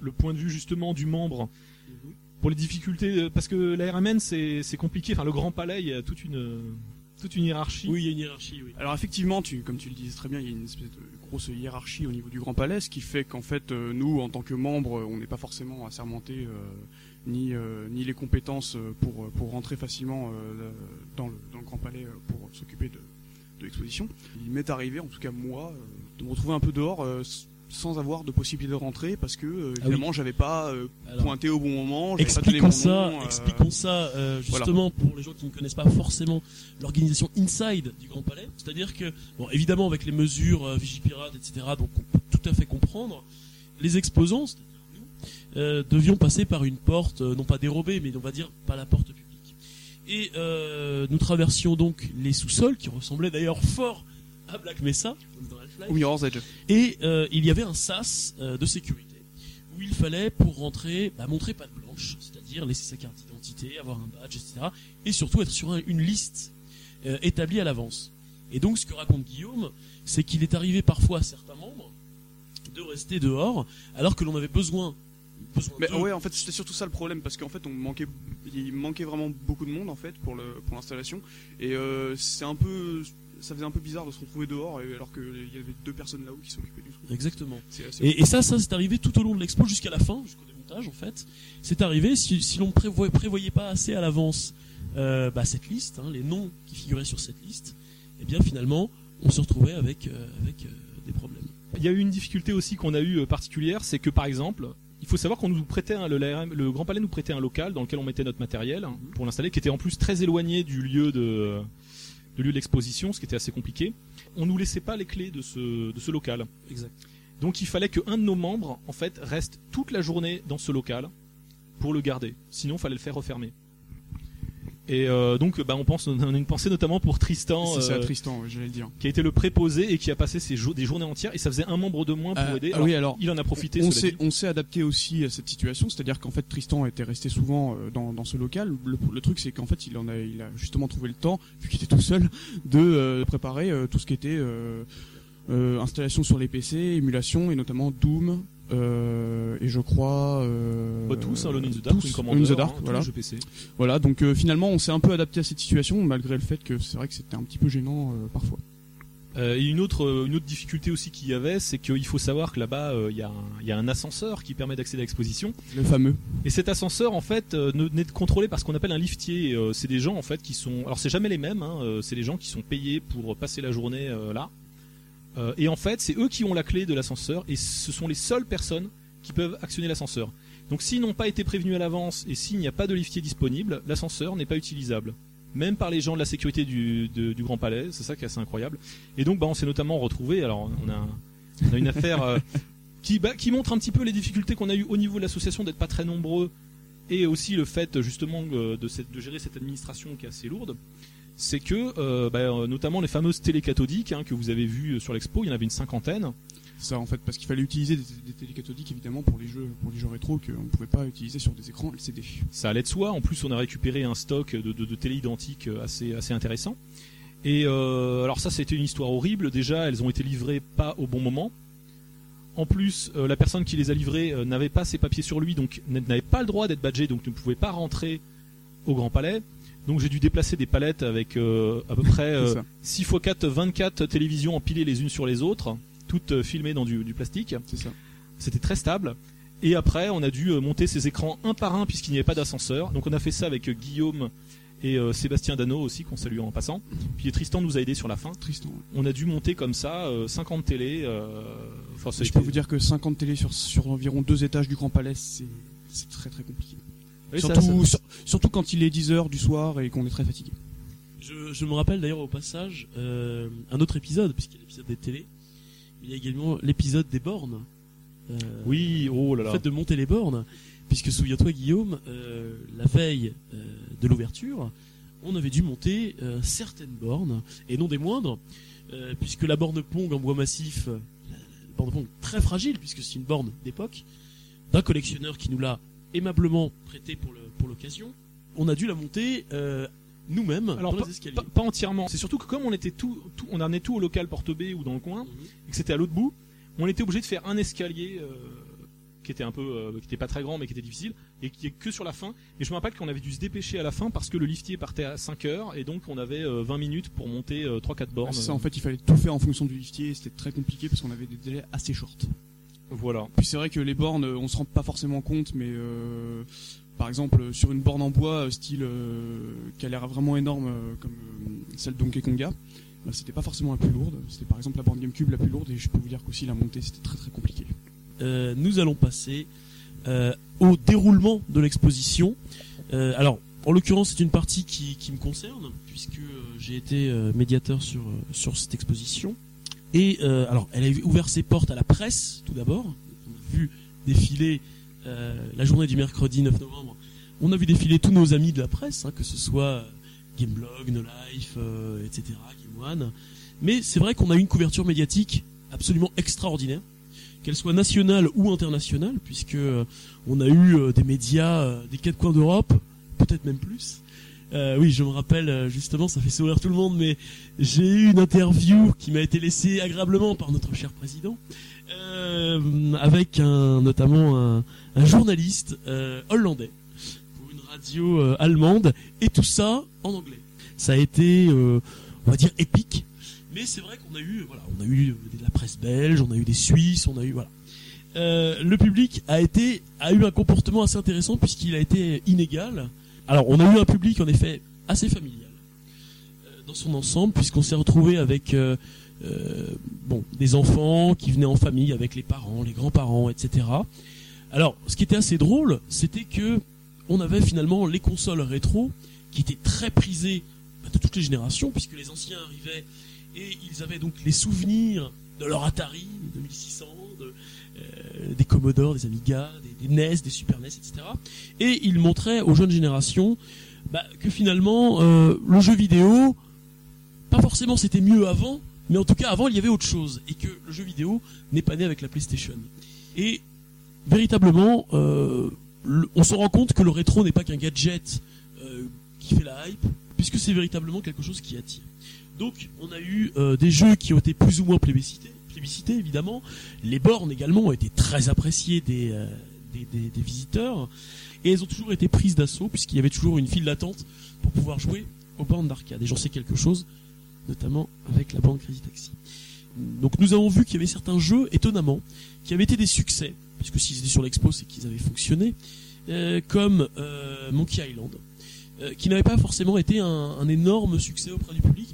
le point de vue justement du membre Mhm. pour les difficultés euh, parce que la RMN c'est c'est compliqué. Enfin le Grand Palais, il y a toute une toute une hiérarchie. Oui, il y a une hiérarchie, oui. Alors effectivement, tu, comme tu le disais très bien, il y a une espèce de grosse hiérarchie au niveau du Grand Palais, ce qui fait qu'en fait, euh, nous, en tant que membres, on n'est pas forcément assermentés euh, ni, euh, ni les compétences pour, pour rentrer facilement le- dans, le, dans le Grand Palais pour s'occuper de, de l'exposition. Il m'est arrivé, en tout cas moi, de me retrouver un peu dehors sans avoir de possibilité de rentrer parce que euh, Ah évidemment j'avais pas euh, Alors, pointé au bon moment, j'avais pas expliquons ça, nom, euh, expliquons ça justement pour les gens qui ne connaissent pas forcément l'organisation inside du Grand Palais. C'est-à-dire que, bon, évidemment avec les mesures Vigipirate, etc., donc on peut tout à fait comprendre, les exposants, c'est-à-dire nous, devions passer par une porte, non pas dérobée, mais on va dire pas la porte publique. Et nous traversions donc les sous-sols, qui ressemblaient d'ailleurs fort à Black Mesa, comme dans Half-Life. au Mirror's Edge. Et euh, il y avait un sas euh, de sécurité où il fallait pour rentrer bah, montrer patte blanche, c'est-à-dire laisser sa carte d'identité, avoir un badge, etc. Et surtout être sur un- une liste euh, établie à l'avance. Et donc ce que raconte Guillaume, c'est qu'il est arrivé parfois à certains membres de rester dehors alors que l'on avait besoin. Mais ouais, en fait, c'était surtout ça le problème parce qu'en fait, on manquait, il manquait vraiment beaucoup de monde en fait pour le pour l'installation et euh, c'est un peu, ça faisait un peu bizarre de se retrouver dehors alors qu'il y avait deux personnes là-haut qui s'occupaient du truc. Exactement. Et, et ça, ça c'est arrivé tout au long de l'expo jusqu'à la fin, jusqu'au démontage en fait. C'est arrivé si, si l'on ne prévoyait, prévoyait pas assez à l'avance euh, bah, cette liste, hein, les noms qui figuraient sur cette liste, et bien finalement on se retrouvait avec euh, avec euh, des problèmes. Il y a eu une difficulté aussi qu'on a eu particulière, c'est que par exemple, il faut savoir qu'on nous prêtait un- le, l'ARM le Grand Palais nous prêtait un local dans lequel on mettait notre matériel hein, pour l'installer, qui était en plus très éloigné du lieu de, de lieu d'exposition, ce qui était assez compliqué. On nous laissait pas les clés de ce, de ce local. Exact. Donc il fallait qu'un de nos membres, en fait, reste toute la journée dans ce local pour le garder. Sinon, il fallait le faire refermer. Et euh, donc, bah, on pense, on a une pensée notamment pour Tristan, C'est ça, euh, Tristan, ouais, j'allais le dire. qui a été le préposé et qui a passé ses des journées entières. Et ça faisait un membre de moins pour Euh, aider. ah oui, alors. il en a profité. On cela s'est, dit. on s'est adapté aussi à cette situation, c'est-à-dire qu'en fait Tristan était resté souvent euh, dans, dans ce local. Le, le truc c'est qu'en fait il en a, il a justement trouvé le temps, vu qu'il était tout seul, de euh, préparer euh, tout ce qui était euh, euh, installation sur les PC, émulation et notamment Doom. Euh, et je crois euh, Bah, tous, hein, Alone in the Dark, tous, in the Dark, hein, voilà. PC. Voilà, donc euh, finalement on s'est un peu adapté à cette situation malgré le fait que c'est vrai que c'était un petit peu gênant euh, parfois. Et une autre, une autre difficulté aussi qu'il y avait, c'est qu'il faut savoir que là-bas, il y, a un- il y a un ascenseur qui permet d'accéder à l'exposition. Le fameux. Et cet ascenseur, en fait, ne- n'est contrôlé par ce qu'on appelle un liftier. C'est des gens, en fait, qui sont. Alors, c'est jamais les mêmes. Hein, c'est des gens qui sont payés pour passer la journée là. Euh, et en fait, c'est eux qui ont la clé de l'ascenseur, et ce sont les seules personnes qui peuvent actionner l'ascenseur. Donc, s'ils n'ont pas été prévenus à l'avance et s'il n'y a pas de liftier disponible, l'ascenseur n'est pas utilisable. Même par les gens de la sécurité du, de- du Grand Palais, c'est ça qui est assez incroyable. Et donc, bah, on s'est notamment retrouvé. Alors, on a, on a une affaire euh, qui, bah, qui montre un petit peu les difficultés qu'on a eu au niveau de l'association d'être pas très nombreux et aussi le fait justement euh, de, cette- de gérer cette administration qui est assez lourde, c'est que euh, bah, euh, notamment les fameuses télé cathodiques hein, que vous avez vues sur l'expo, il y en avait une cinquantaine. Ça en fait parce qu'il fallait utiliser des, des télécathodiques évidemment pour les jeux pour les jeux rétro qu'on ne pouvait pas utiliser sur des écrans LCD. Ça allait de soi. En plus, on a récupéré un stock de, de, de télé identiques euh, assez, assez intéressant. Et euh, alors ça, c'était une histoire horrible. Déjà, elles ont été livrées pas au bon moment. En plus, euh, la personne qui les a livrées euh, n'avait pas ses papiers sur lui, donc n'avait pas le droit d'être badgé, donc ne pouvait pas rentrer au Grand Palais. Donc j'ai dû déplacer des palettes avec euh, à peu près euh, ça. 6 x 4, 24 télévisions empilées les unes sur les autres, toutes euh, filmées dans du, du plastique. C'est ça. C'était très stable. Et après, on a dû euh, monter ces écrans un par un puisqu'il n'y avait pas d'ascenseur. Donc on a fait ça avec Guillaume et euh, Sébastien Dano aussi qu'on salue en passant. Puis Tristan nous a aidé sur la fin. Tristan. On a dû monter comme ça euh, 50 télés. euh, Je peux vous dire que 50 télés sur, sur environ deux étages du Grand Palais, c'est très très compliqué. Oui, surtout, ça- sur- surtout quand il est 10h du soir et qu'on est très fatigué. Je, je me rappelle d'ailleurs au passage euh, un autre épisode, puisqu'il y a l'épisode des télés, il y a également l'épisode des bornes. Euh, Oui, oh là le là. fait de monter les bornes, puisque souviens-toi Guillaume, euh, la veille euh, de l'ouverture, on avait dû monter euh, certaines bornes, et non des moindres, euh, puisque la borne Pong en bois massif, la, la borne Pong très fragile, puisque c'est une borne d'époque, d'un collectionneur qui nous l'a aimablement prêté pour l'occasion, on a dû la monter euh, nous-mêmes Alors, dans pas, les escaliers. pas- pas entièrement. C'est surtout que comme on était tout, tout on amenait tout au local Porte B ou dans le coin, Mhm. et que c'était à l'autre bout, on était obligé de faire un escalier euh, qui était un peu, euh, qui était pas très grand mais qui était difficile et qui est que sur la fin. Et je me rappelle qu'on avait dû se dépêcher à la fin parce que le liftier partait à 5 heures et donc on avait euh, 20 minutes pour monter euh, 3-4 bornes. Ça, en fait, il fallait tout faire en fonction du liftier et c'était très compliqué parce qu'on avait des délais assez shorts. Voilà. Puis c'est vrai que les bornes, euh, on se rend pas forcément compte, mais euh, par exemple euh, sur une borne en bois, style euh, qui a l'air vraiment énorme comme celle de Donkey Konga, bah, c'était pas forcément la plus lourde. C'était par exemple la borne GameCube la plus lourde et je peux vous dire qu'aussi la montée c'était très très compliqué. Euh, nous allons passer euh, au déroulement de l'exposition. Euh, alors, en l'occurrence, c'est une partie qui, qui me concerne, puisque euh, j'ai été euh, médiateur sur, euh, sur cette exposition. Et euh, alors, elle a ouvert ses portes à la presse, tout d'abord. On a vu défiler euh, la journée du mercredi 9 novembre. On a vu défiler tous nos amis de la presse, hein, que ce soit euh, Gameblog, No Life, etc., Game One. Mais c'est vrai qu'on a eu une couverture médiatique absolument extraordinaire qu'elle soit nationale ou internationale, puisque on a eu des médias des quatre coins d'Europe, peut-être même plus. Euh, oui, je me rappelle euh, justement, ça fait sourire tout le monde, mais j'ai eu une interview qui m'a été laissée agréablement par notre cher président, euh, avec notamment un, journaliste hollandais pour une radio allemande, et tout ça en anglais. Ça a été, on va dire, épique. Mais c'est vrai qu'on a eu, voilà, on a eu de la presse belge, on a eu des Suisses, on a eu, voilà. Le public a été, a eu un comportement assez intéressant puisqu'il a été inégal. Alors, on a eu un public en effet assez familial euh, dans son ensemble puisqu'on s'est retrouvé avec, euh, euh, des enfants qui venaient en famille avec les parents, les grands-parents, etc. Alors, ce qui était assez drôle, c'était que on avait finalement les consoles rétro qui étaient très prisées bah, de toutes les générations puisque les anciens arrivaient et ils avaient donc les souvenirs de leur Atari 2600, de, des Commodore, des Amiga, des, NES, des Super NES, etc. Et ils montraient aux jeunes générations bah, que finalement euh, le jeu vidéo, pas forcément c'était mieux avant, mais en tout cas avant il y avait autre chose et que le jeu vidéo n'est pas né avec la PlayStation. Et véritablement, euh, on se rend compte que le rétro n'est pas qu'un gadget euh, qui fait la hype, puisque c'est véritablement quelque chose qui attire. Donc, on a eu euh, des jeux qui ont été plus ou moins plébiscités, évidemment. Les bornes également ont été très appréciées des, euh, des, visiteurs. Et elles ont toujours été prises d'assaut, puisqu'il y avait toujours une file d'attente pour pouvoir jouer aux bornes d'arcade. Et j'en sais quelque chose, notamment avec la bande Crazy Taxi. Donc nous avons vu qu'il y avait certains jeux, étonnamment, qui avaient été des succès, puisque s'ils étaient sur l'expo, c'est qu'ils avaient fonctionné, euh, comme euh, Monkey Island, qui n'avait pas forcément été un énorme succès auprès du public,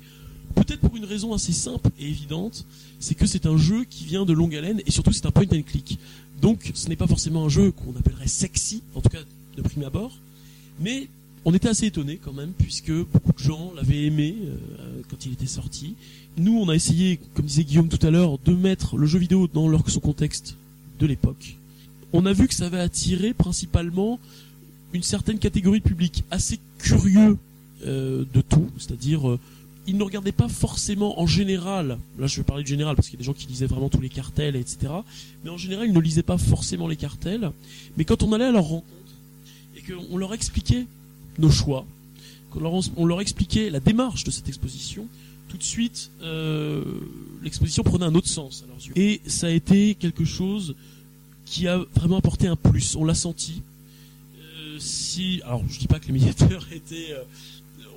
Peut-être pour une raison assez simple et évidente, c'est que c'est un jeu qui vient de longue haleine et surtout c'est un point and click. Donc ce n'est pas forcément un jeu qu'on appellerait sexy, en tout cas de prime abord, mais on était assez étonnés quand même puisque beaucoup de gens l'avaient aimé euh, quand il était sorti. Nous on a essayé, comme disait Guillaume tout à l'heure, de mettre le jeu vidéo dans leur, son contexte de l'époque. On a vu que ça avait attiré principalement une certaine catégorie de public assez curieux euh, de tout, c'est-à-dire euh, ils ne regardaient pas forcément en général, là je vais parler de général parce qu'il y a des gens qui lisaient vraiment tous les cartels, etc. Mais en général, ils ne lisaient pas forcément les cartels. Mais quand on allait à leur rencontre et qu'on leur expliquait nos choix, qu'on leur, expliquait la démarche de cette exposition, tout de suite, euh, l'exposition prenait un autre sens à leurs yeux. Et ça a été quelque chose qui a vraiment apporté un plus. On l'a senti. Euh, si, alors je dis pas que les médiateurs étaient euh,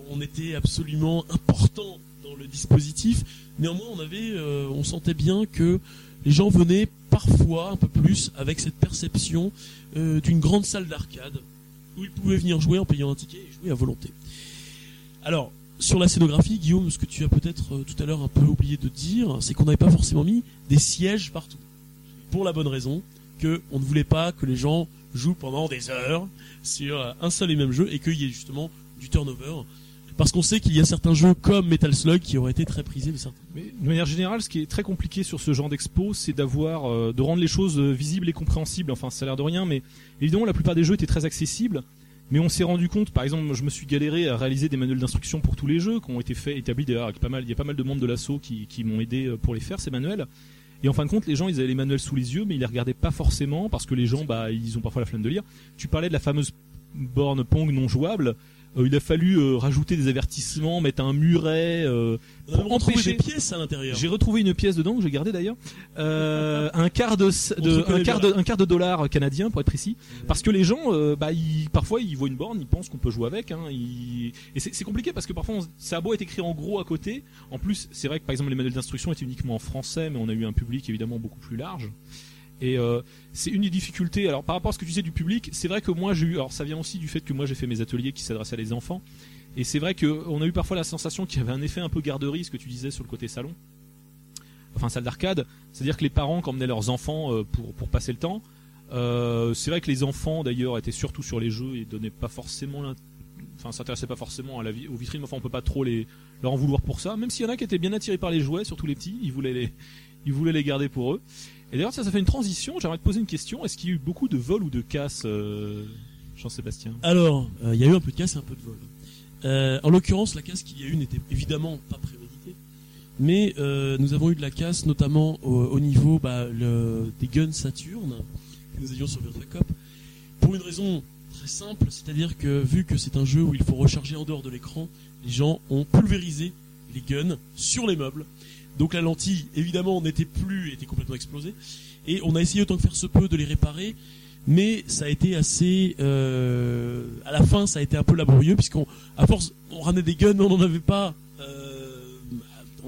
on était absolument important dans le dispositif. Néanmoins, euh, on sentait bien que les gens venaient parfois un peu plus avec cette perception euh, d'une grande salle d'arcade où ils pouvaient venir jouer en payant un ticket et jouer à volonté. Alors, sur la scénographie, Guillaume, ce que tu as peut-être euh, tout à l'heure un peu oublié de dire, c'est qu'on n'avait pas forcément mis des sièges partout. Pour la bonne raison que on ne voulait pas que les gens jouent pendant des heures sur un seul et même jeu et qu'il y ait justement du turnover. Parce qu'on sait qu'il y a certains jeux comme Metal Slug qui auraient été très prisés de certains. Mais de manière générale, ce qui est très compliqué sur ce genre d'expo, c'est d'avoir, euh, de rendre les choses euh, visibles et compréhensibles. Enfin, ça a l'air de rien, mais évidemment, la plupart des jeux étaient très accessibles. Mais on s'est rendu compte, par exemple, je me suis galéré à réaliser des manuels d'instruction pour tous les jeux qui ont été faits, établis d'ailleurs avec pas mal, il y a pas mal de membres de l'assaut qui, qui m'ont aidé euh, pour les faire ces manuels. Et en fin de compte, les gens, ils avaient les manuels sous les yeux, mais ils les regardaient pas forcément parce que les gens, bah, ils ont parfois la flemme de lire. Tu parlais de la fameuse borne Pong non jouable. Euh, il a fallu euh, rajouter des avertissements, mettre un muret. euh, Pour empêcher- des pièces à l'intérieur. J'ai retrouvé une pièce dedans que j'ai gardée d'ailleurs, euh, un quart de, de un quart de un quart de dollar canadien pour être précis, parce que les gens, bah, ils, parfois ils voient une borne, ils pensent qu'on peut jouer avec, hein, ils- et c'est c'est compliqué parce que parfois on- ça a beau être écrit en gros à côté. En plus, c'est vrai que par exemple les manuels d'instruction étaient uniquement en français, mais on a eu un public évidemment beaucoup plus large. Et euh, c'est une des difficultés. Alors par rapport à ce que tu disais du public, c'est vrai que moi j'ai eu, alors ça vient aussi du fait que moi j'ai fait mes ateliers qui s'adressaient à des enfants. Et c'est vrai qu'on a eu parfois la sensation qu'il y avait un effet un peu garderie, ce que tu disais sur le côté salon. Enfin, salle d'arcade. C'est-à-dire que les parents, qui emmenaient leurs enfants euh, pour, pour passer le temps, euh, c'est vrai que les enfants, d'ailleurs, étaient surtout sur les jeux et donnaient pas forcément l'int- Enfin, s'intéressaient pas forcément à la aux vitrines, enfin, on peut pas trop les, leur en vouloir pour ça. Même s'il y en a qui étaient bien attirés par les jouets, surtout les petits, ils ils voulaient les garder pour eux. Et d'ailleurs, ça, ça fait une transition. J'aimerais te poser une question. Est-ce qu'il y a eu beaucoup de vols ou de casses, euh, Jean-Sébastien? Alors, euh, il y a eu un peu de casse et un peu de vol. Euh, en l'occurrence, la casse qu'il y a eu n'était évidemment pas préméditée, mais nous avons eu de la casse notamment au, au niveau bah, des guns Saturn que nous avions sur Virtua Cop, pour une raison très simple, c'est-à-dire que vu que c'est un jeu où il faut recharger en dehors de l'écran, les gens ont pulvérisé les guns sur les meubles. Donc la lentille, évidemment, n'était plus, était complètement explosée. Et on a essayé autant que faire se peut de les réparer, mais ça a été assez euh, à la fin ça a été un peu laborieux puisqu'on à force on ramenait des guns on n'en avait pas euh,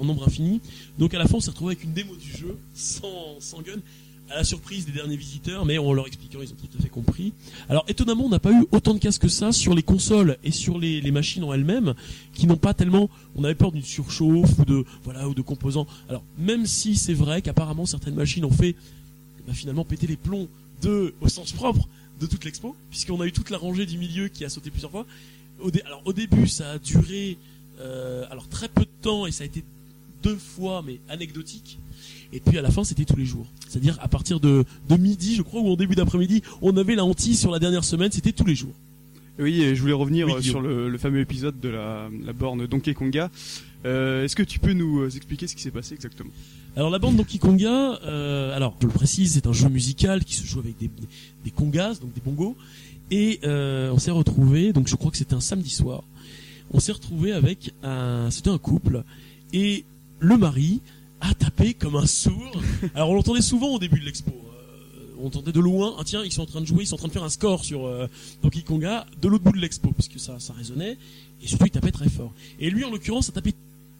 en nombre infini donc à la fin on s'est retrouvé avec une démo du jeu sans, sans gun à la surprise des derniers visiteurs mais en leur expliquant ils ont tout à fait compris alors étonnamment on n'a pas eu autant de casques que ça sur les consoles et sur les, machines en elles-mêmes qui n'ont pas tellement on avait peur d'une surchauffe ou de voilà ou de composants alors même si c'est vrai qu'apparemment certaines machines ont fait bah, finalement péter les plombs de, au sens propre, de toute l'expo, puisqu'on a eu toute la rangée du milieu qui a sauté plusieurs fois. Au alors au début, ça a duré euh, alors très peu de temps et ça a été deux fois, mais anecdotique. Et puis à la fin, c'était tous les jours. C'est-à-dire à partir de, de midi, je crois, ou en début d'après-midi, on avait la hantise sur la dernière semaine, c'était tous les jours. Oui, et je voulais revenir Oui, euh, sur le, le fameux épisode de la, la borne Donkey Konga. Euh, Est-ce que tu peux nous euh, expliquer ce qui s'est passé exactement? Alors la bande Donkey Konga, euh, alors je le précise, c'est un jeu musical qui se joue avec des, des congas, donc des bongos, et euh, on s'est retrouvé, donc je crois que c'était un samedi soir, on s'est retrouvé avec un, c'était un couple, et le mari a tapé comme un sourd. Alors on l'entendait souvent au début de l'expo. euh, on entendait de loin, ah tiens, ils sont en train de jouer, ils sont en train de faire un score sur euh, Donkey Konga de l'autre bout de l'expo, puisque ça, ça résonnait, et surtout il tapait très fort. Et lui, en l'occurrence, a tapé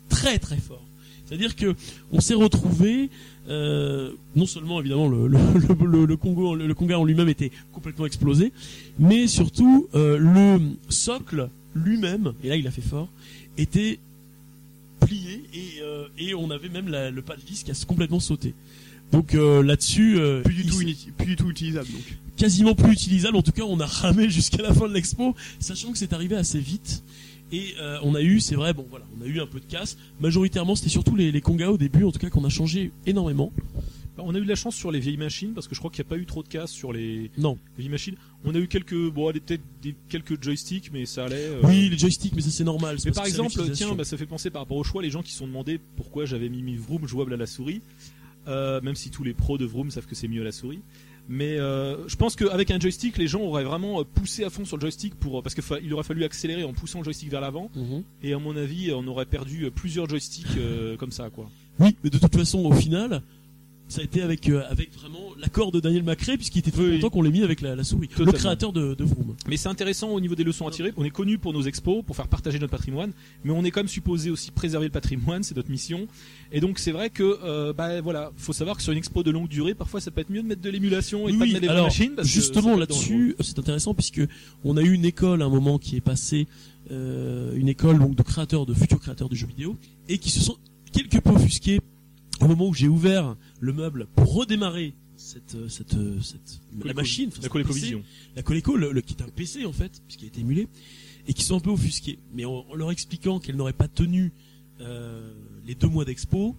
très très fort. C'est-à-dire que on s'est retrouvé, euh, non seulement évidemment le, le, le, le- Congo, le, Conga en lui-même était complètement explosé, mais surtout euh, le socle lui-même, et là il a fait fort, était et, euh, et on avait même la- le pas de vis qui a complètement sauté. Donc euh, là-dessus, euh, plus du, tout s'est- ini- plus du tout utilisable donc. quasiment plus utilisable. En tout cas, on a ramé jusqu'à la fin de l'expo, sachant que c'est arrivé assez vite. Et euh, on a eu, c'est vrai, bon voilà, on a eu un peu de casse. Majoritairement, c'était surtout les, les congas au début, en tout cas, qu'on a changé énormément. Bah, On a eu de la chance sur les vieilles machines parce que je crois qu'il n'y a pas eu trop de casses sur les Non, vieilles machines. On a eu quelques, bon, peut-être quelques joysticks, mais ça allait. euh, oui, les joysticks, mais ça c'est normal. Mais par exemple, tiens, bah, ça fait penser par rapport au choix, les gens qui se sont demandé pourquoi j'avais mis, Vroom jouable à la souris, euh, même si tous les pros de Vroom savent que c'est mieux à la souris. Mais euh, je pense qu'avec un joystick, les gens auraient vraiment poussé à fond sur le joystick pour parce qu'il aurait fallu accélérer en poussant le joystick vers l'avant. Mhm. Et à mon avis, on aurait perdu plusieurs joysticks comme ça, quoi. Oui, mais de toute façon, au final, Ça a été avec euh, avec vraiment l'accord de Daniel Macré puisqu'il était très Oui, oui. content qu'on l'ait mis avec la, la souris. Totalement. Le créateur de, de Vroom. Mais c'est intéressant au niveau des leçons à tirer. On est connu pour nos expos, pour faire partager notre patrimoine, mais on est quand même supposé aussi préserver le patrimoine, c'est notre mission. Et donc c'est vrai que, euh, bah voilà, faut savoir que sur une expo de longue durée, parfois ça peut être mieux de mettre de l'émulation et de pas de mettre des alors machines. parce justement là-dessus, c'est intéressant puisque on a eu une école à un moment qui est passée, euh, une école donc de créateurs, de futurs créateurs de jeux vidéo, et qui se sont quelque peu offusqués au moment où j'ai ouvert le meuble pour redémarrer cette cette cette, cette- la machine, la. PC, la Coleco, le, le- qui est un PC en fait, puisqu'il a été émulé, et qui sont un peu offusqués. Mais en, en leur expliquant qu'elle n'aurait pas tenu euh, les deux mois d'expo,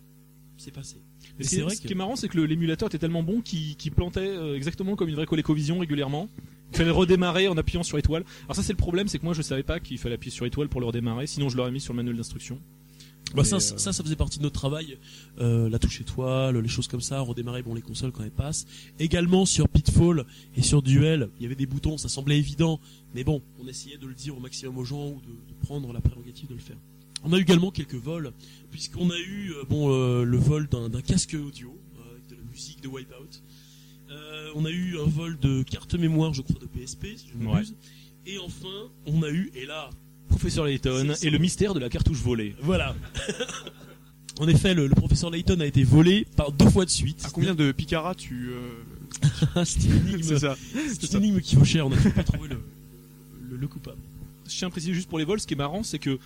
c'est passé. Mais c'est est- vrai ce que qui est marrant, c'est que l'émulateur était tellement bon qu'il qu'il plantait euh, exactement comme une vraie ColecoVision régulièrement. Il fallait redémarrer en appuyant sur étoile. Alors ça c'est le problème, c'est que moi je savais pas qu'il fallait appuyer sur étoile pour le redémarrer, sinon je l'aurais mis sur le manuel d'instruction. Bah ça, euh, ça, ça faisait partie de notre travail, euh, la touche étoile, les choses comme ça, redémarrer bon les consoles quand elles passent. Également sur Pitfall et sur Duel, il y avait des boutons, ça semblait évident, mais bon, on essayait de le dire au maximum aux gens ou de, de prendre la prérogative de le faire. On a eu également quelques vols, puisqu'on a eu euh, bon le vol d'un casque audio avec de la musique de Wipeout. On a eu un vol de carte mémoire, je crois, de PSP, si je ne Ouais. Et enfin, on a eu, et là, Professeur Layton et le mystère de la cartouche volée. voilà. en effet, le, le professeur Layton a été volé par deux fois de suite. À combien de Picara tu. euh, C'est une énigme, C'est ça. c'est une énigme qui vaut cher. On n'a toujours pas trouvé le, le, le coupable. Je tiens à préciser juste pour les vols, ce qui est marrant, c'est que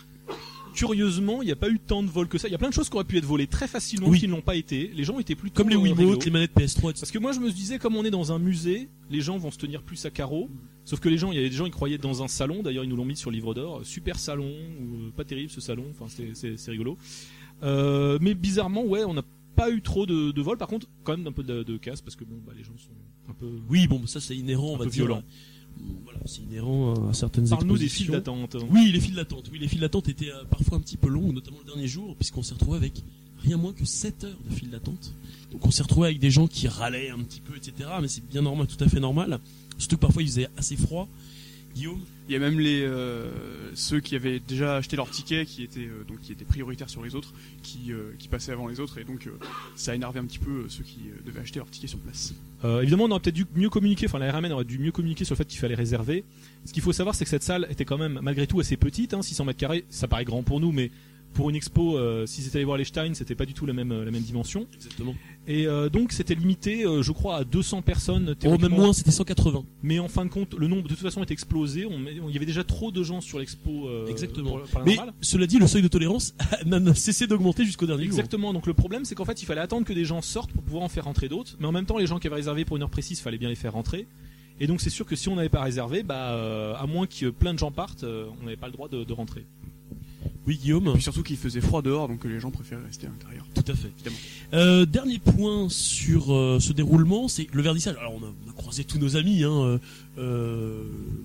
curieusement, il n'y a pas eu tant de vols que ça. Il y a plein de choses qui auraient pu être volées très facilement Oui. qui ne l'ont pas été. Les gens étaient plutôt Comme les euh, Wiimote, les manettes PS3, etc. Parce que moi je me disais comme on est dans un musée, les gens vont se tenir plus à carreau. Sauf que les gens, il y avait des gens qui croyaient dans un salon. D'ailleurs, ils nous l'ont mis sur livre d'or. Super salon, ou, euh, pas terrible ce salon. Enfin, c'est- rigolo. Euh, mais bizarrement, ouais, on n'a pas eu trop de, de vols. Par contre, quand même un peu de, de casse parce que bon, bah, les gens sont un peu. Oui, bon, ça c'est inhérent, on va dire. violent. Voilà, c'est inhérent à certaines Parle-nous des files d'attente. Oui, les files d'attente. Oui, les files d'attente étaient euh, parfois un petit peu longues, notamment le dernier jour, puisqu'on s'est retrouvé avec rien moins que 7 heures de file d'attente. Donc on s'est retrouvé avec des gens qui râlaient un petit peu, etc. Mais c'est bien normal, tout à fait normal. Surtout que parfois il faisait assez froid. Guillaume Il y a même les euh, ceux qui avaient déjà acheté leur ticket, qui étaient euh, donc qui étaient prioritaires sur les autres, qui euh, qui passaient avant les autres, et donc ça a énervé un petit peu ceux qui devaient acheter leur ticket sur place. Évidemment, on aurait peut-être dû mieux communiquer, enfin la RMN aurait dû mieux communiquer sur le fait qu'il fallait réserver. Ce qu'il faut savoir, c'est que cette salle était quand même malgré tout assez petite, hein, 600 mètres carrés, ça paraît grand pour nous, mais pour une expo, euh, si c'était allé voir les Stein, c'était pas du tout la même la même dimension. Exactement. Et euh, donc c'était limité, euh, je crois, à 200 personnes Oh, même moins, c'était 180. Mais en fin de compte, le nombre de toute façon était explosé. On, il y avait déjà trop de gens sur l'expo. euh, Exactement. pour- Mais cela dit, le seuil de tolérance n'a cessé d'augmenter jusqu'au dernier jour. Exactement. Donc le problème, c'est qu'en fait, il fallait attendre que des gens sortent pour pouvoir en faire rentrer d'autres. Mais en même temps, les gens qui avaient réservé pour une heure précise, fallait bien les faire rentrer. Et donc c'est sûr que si on n'avait pas réservé, bah, euh, à moins que plein de gens partent, euh, on n'avait pas le droit de, de rentrer. Oui, Guillaume. Et puis surtout qu'il faisait froid dehors, donc les gens préféraient rester à l'intérieur. Tout à fait. Évidemment. Euh, dernier point sur euh, ce déroulement, c'est le verdissage. Alors on a, on a croisé tous nos amis, hein, euh, euh,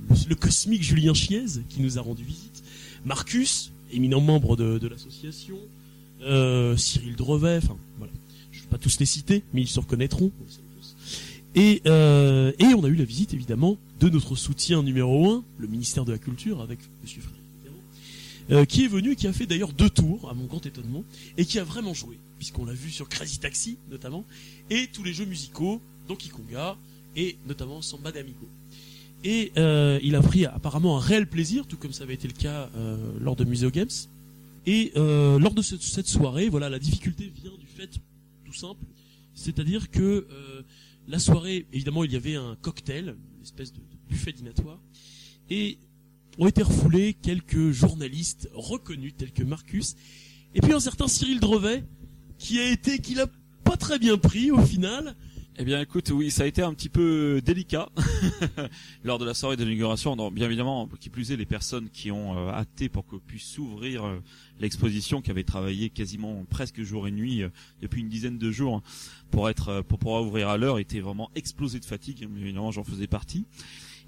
le, le cosmique Julien Chiez qui nous a rendu visite, Marcus, éminent membre de, de l'association, euh, Cyril Drevet, enfin voilà, je ne vais pas tous les citer, mais ils se reconnaîtront. Et, euh, et on a eu la visite évidemment de notre soutien numéro un, le ministère de la Culture avec Monsieur Frédéric euh, qui est venu qui a fait d'ailleurs deux tours, à mon grand étonnement, et qui a vraiment joué, puisqu'on l'a vu sur Crazy Taxi notamment, et tous les jeux musicaux, Donkey Konga, et notamment Samba de Amigo. Et euh, il a pris apparemment un réel plaisir, tout comme ça avait été le cas euh, lors de Museo Games. Et euh, lors de cette soirée, voilà, la difficulté vient du fait tout simple, c'est-à-dire que euh, la soirée, évidemment, il y avait un cocktail, une espèce de, de buffet dînatoire, et ont été refoulés quelques journalistes reconnus tels que Marcus, et puis un certain Cyril Drevet, qui a été, qui l'a pas très bien pris au final. Eh bien, écoute, oui, ça a été un petit peu délicat lors de la soirée. Donc, Bien évidemment, qui plus est, les personnes qui ont euh, hâté pour que puisse s'ouvrir euh, l'exposition, qui avait travaillé quasiment presque jour et nuit euh, depuis une dizaine de jours hein, pour être euh, pour pouvoir ouvrir à l'heure, étaient vraiment explosés de fatigue. Bien Évidemment, j'en faisais partie.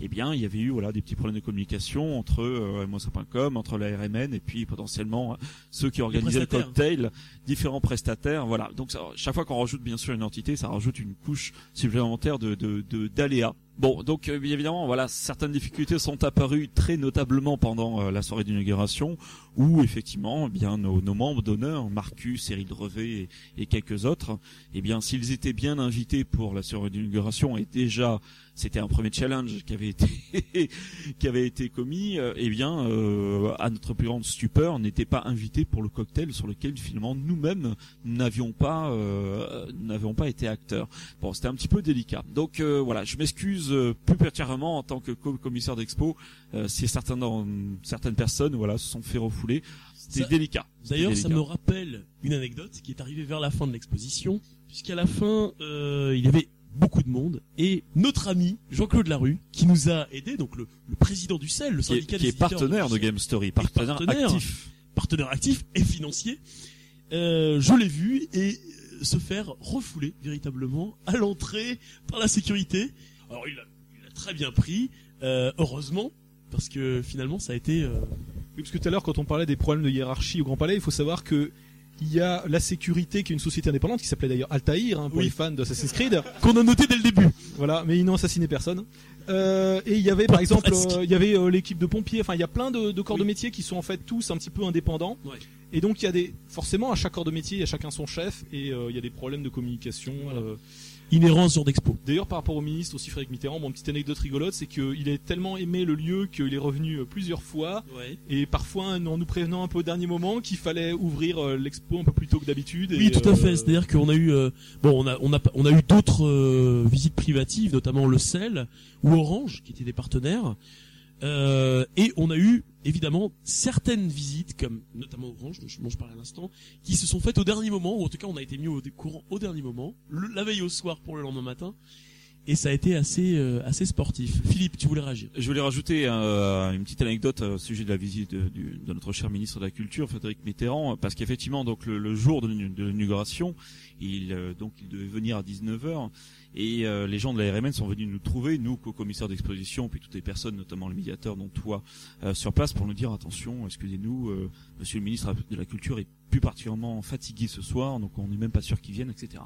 Eh bien, il y avait eu voilà des petits problèmes de communication entre euh, MOSA.com, entre la RMN et puis potentiellement euh, ceux qui organisaient le cocktail, différents prestataires. Voilà. Donc ça, chaque fois qu'on rajoute bien sûr une entité, ça rajoute une couche supplémentaire de de- de- d'aléas Bon, donc euh, bien évidemment, voilà, certaines difficultés sont apparues très notablement pendant euh, la soirée d'inauguration, où effectivement, eh bien nos, nos membres d'honneur, Marcus, Eric Drevet et, et quelques autres, eh bien s'ils étaient bien invités pour la soirée d'inauguration et déjà c'était un premier challenge qui avait été qui avait été commis, euh, eh bien euh, à notre plus grande stupeur, n'étaient pas invités pour le cocktail sur lequel finalement nous-mêmes n'avions pas euh, n'avions pas été acteurs. Bon, c'était un petit peu délicat. Donc euh, voilà, je m'excuse euh, plus particulièrement en tant que co- commissaire d'expo euh, si certains dans- certaines personnes voilà se sont fait refouler. C'était Ça- délicat. D'ailleurs, ça me rappelle une anecdote qui est arrivée vers la fin de l'exposition, puisqu'à la fin, euh, il y avait beaucoup de monde, et notre ami Jean-Claude Larue, qui nous a aidé, donc le, le président du CEL, le qui est, syndicat qui des est partenaire de logiciels, Game Story, partenaire, partenaire. actif. partenaire actif et financier, euh, je l'ai vu et se faire refouler véritablement à l'entrée par la sécurité. Alors il a, il a très bien pris, euh, heureusement, parce que finalement ça a été... euh, Oui, parce que tout à l'heure, quand on parlait des problèmes de hiérarchie au Grand Palais, il faut savoir que il y a la sécurité qui est une société indépendante qui s'appelait d'ailleurs Altair hein, pour Oui. les fans d'Assassin's Creed. qu'on a noté dès le début. Voilà, mais ils n'ont assassiné personne. Euh, et il y avait par exemple, euh, il y avait euh, l'équipe de pompiers. Enfin, il y a plein de, de corps Oui. de métier qui sont en fait tous un petit peu indépendants. Ouais. Et donc il y a des, forcément, à chaque corps de métier, il y a chacun son chef et euh, il y a des problèmes de communication. Voilà. Euh. Inhérence sur d'expo. D'ailleurs, par rapport au ministre aussi Frédéric Mitterrand, bon, petite anecdote rigolote, c'est qu'il a tellement aimé le lieu qu'il est revenu euh, plusieurs fois Ouais. et parfois en nous prévenant un peu au dernier moment qu'il fallait ouvrir euh, l'expo un peu plus tôt que d'habitude. Oui, tout à euh, fait. C'est-à-dire qu'on a eu, euh, bon, on a, on a, on a eu d'autres euh, visites privatives, notamment le Sel ou Orange, qui étaient des partenaires, Euh, et on a eu évidemment certaines visites, comme notamment Orange, dont je, parlais à l'instant, qui se sont faites au dernier moment, ou en tout cas on a été mis au courant au dernier moment, le- la veille au soir pour le lendemain matin, et ça a été assez, euh, assez sportif. Philippe, tu voulais réagir? Je voulais rajouter euh, une petite anecdote euh, au sujet de la visite de, notre cher ministre de la Culture, Frédéric Mitterrand, parce qu'effectivement, donc le, le jour de de l'inauguration, il euh, donc il devait venir à 19h et euh, les gens de la RMN sont venus nous trouver, nous co-commissaires d'exposition, puis toutes les personnes, notamment le médiateur, dont toi, euh, sur place, pour nous dire attention, excusez-nous, euh, Monsieur le ministre de la Culture est plus particulièrement fatigué ce soir, donc on n'est même pas sûr qu'il vienne, etc.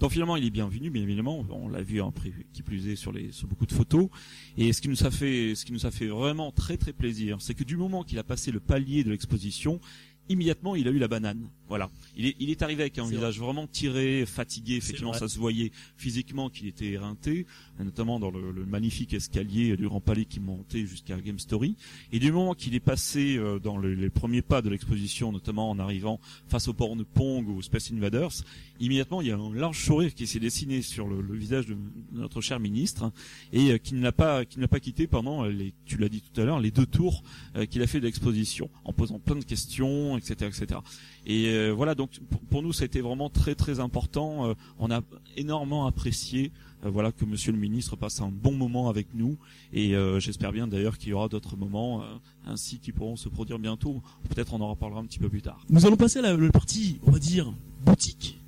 Donc finalement, il est bienvenu, bien évidemment, on l'a vu en prévu, qui plus est sur les sur beaucoup de photos. Et ce qui nous a fait, ce qui nous a fait vraiment très très plaisir, c'est que du moment qu'il a passé le palier de l'exposition, immédiatement il a eu la banane. Voilà. Il est, il est arrivé avec un visage vraiment tiré, fatigué. Effectivement, ça se voyait physiquement qu'il était éreinté, notamment dans le, le magnifique escalier du Grand Palais qui montait jusqu'à Game Story. Et du moment qu'il est passé euh, dans le- les premiers pas de l'exposition, notamment en arrivant face au port de Pong ou aux Space Invaders, immédiatement il y a un large sourire qui s'est dessiné sur le, le visage de notre cher ministre et euh, qui ne l'a pas qui ne l'a pas quitté pendant les tu l'as dit tout à l'heure les deux tours euh, qu'il a fait de l'exposition en posant plein de questions etc etc et euh, voilà donc pour, pour nous ça a été vraiment très très important. Euh, on a énormément apprécié euh, voilà que monsieur le ministre passe un bon moment avec nous. Et euh, j'espère bien d'ailleurs qu'il y aura d'autres moments euh, ainsi qui pourront se produire bientôt. Peut-être on en reparlera un petit peu plus tard. Nous allons passer à la, la partie, on va dire, boutique,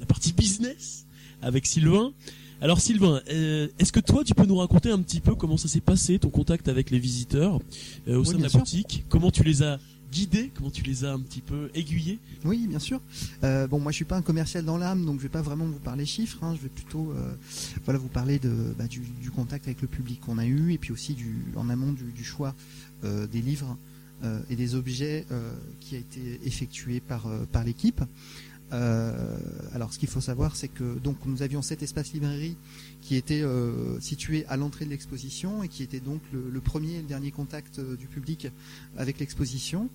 la partie business, avec Sylvain. Alors Sylvain, euh, est-ce que toi tu peux nous raconter un petit peu comment ça s'est passé, ton contact avec les visiteurs euh, au Oui, sein de la sûr. boutique? Comment tu les as guidés Comment tu les as un petit peu aiguillés Oui, bien sûr. Euh, bon, moi, je suis pas un commercial dans l'âme, donc je vais pas vraiment vous parler chiffres. hein. Je vais plutôt, euh, voilà, vous parler bah, du, contact avec le public qu'on a eu, et puis aussi du, en amont du, choix euh, des livres et des objets qui a été effectué par par l'équipe. Euh, alors, ce qu'il faut savoir, c'est que donc nous avions cet espace librairie qui était euh, situé à l'entrée de l'exposition et qui était donc le, premier et le dernier contact euh, du public avec l'exposition.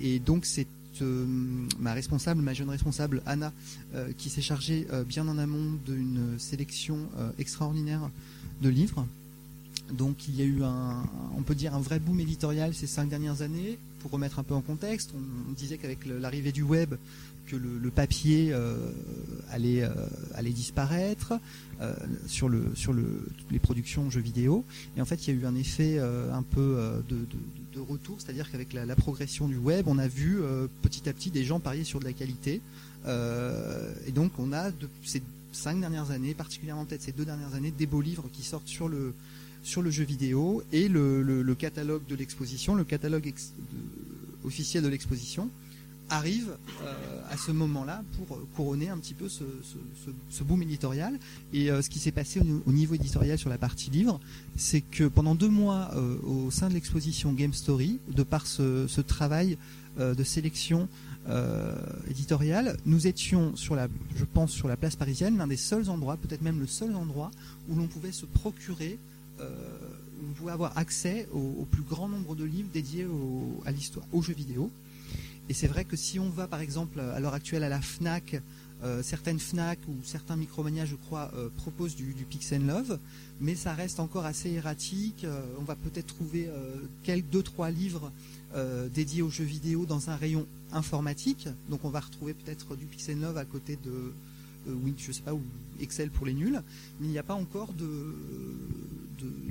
Et donc c'est ma responsable, ma jeune responsable Anna, qui s'est chargée bien en amont d'une sélection extraordinaire de livres. Donc il y a eu un, on peut dire un vrai boom éditorial ces cinq dernières années. Pour remettre un peu en contexte, on, disait qu'avec l'arrivée du web, que le, papier euh, allait, euh, allait disparaître euh, sur, le, sur le, les productions jeux vidéo. Et en fait, il y a eu un effet un peu de, de, retour, c'est-à-dire qu'avec la, la progression du web, on a vu petit à petit des gens parier sur de la qualité. Et donc, on a de ces cinq dernières années, particulièrement peut-être ces deux dernières années, des beaux livres qui sortent sur le sur le jeu vidéo et le, catalogue de l'exposition, le catalogue de- officiel de l'exposition arrive euh, à ce moment-là pour couronner un petit peu ce, boom éditorial. Et euh, ce qui s'est passé au, au, niveau éditorial sur la partie livre, c'est que pendant deux mois euh, au sein de l'exposition Game Story, de par ce, travail euh, de sélection euh, éditoriale, nous étions sur la, je pense, sur la place parisienne, l'un des seuls endroits, peut-être même le seul endroit où l'on pouvait se procurer vous pouvez avoir accès au, plus grand nombre de livres dédiés à l'histoire, aux jeux vidéo. Et c'est vrai que si on va par exemple à l'heure actuelle à la FNAC, euh, certaines FNAC ou certains Micromania, je crois, euh, proposent du, du Pix Love, mais ça reste encore assez erratique. Euh, on va peut-être trouver quelques deux trois livres dédiés aux jeux vidéo dans un rayon informatique. Donc on va retrouver peut-être du Pix Love à côté de oui, je sais pas, ou Excel pour les nuls, mais il n'y a pas encore de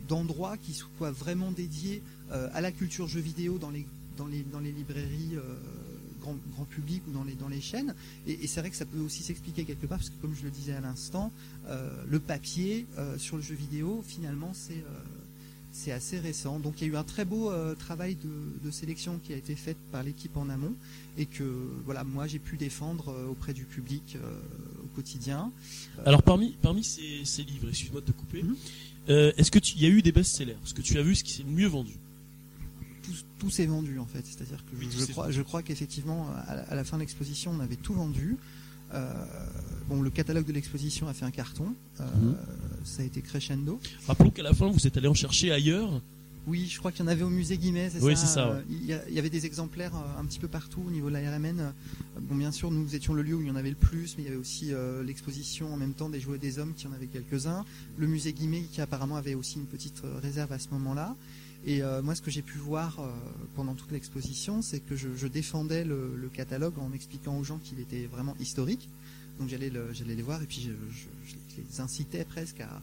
d'endroits qui soient vraiment dédiés à la culture jeux vidéo dans les dans les, dans les librairies euh, grand, grand, public ou dans les, dans les chaînes. Et, et c'est vrai que ça peut aussi s'expliquer quelque part, parce que comme je le disais à l'instant, euh, le papier euh, sur le jeu vidéo, finalement, c'est euh, c'est assez récent. Donc il y a eu un très beau euh, travail de, de, sélection qui a été fait par l'équipe en amont et que voilà moi j'ai pu défendre euh, auprès du public au quotidien. Alors parmi parmi ces, ces livres, excuse-moi de te couper, mm -hmm. Est-ce que tu y a eu des best-sellers? Ce que tu as vu, ce qui s'est le mieux vendu tout, tout s'est vendu en fait. C'est-à-dire que Oui, je, crois, je crois qu'effectivement, à, la- à la fin de l'exposition, on avait tout vendu. Euh, bon, le catalogue de l'exposition a fait un carton. Euh, Mhm. Ça a été crescendo. Rappelons qu'à la fin, vous êtes allé en chercher ailleurs. Oui, je crois qu'il y en avait au musée Guimet, c'est Oui, ça. c'est ça, Euh, Il, y a- il y avait des exemplaires euh, un petit peu partout au niveau de la RMN. Euh, Bon, bien sûr, nous étions le lieu où il y en avait le plus, mais il y avait aussi euh, l'exposition en même temps des jouets des hommes qui en avait quelques-uns. Le musée Guimet qui apparemment avait aussi une petite réserve à ce moment-là. Et euh, moi, ce que j'ai pu voir euh, pendant toute l'exposition, c'est que je, je défendais le, le catalogue en expliquant aux gens qu'il était vraiment historique. Donc j'allais le- j'allais les voir et puis je, je- je les incitais presque à,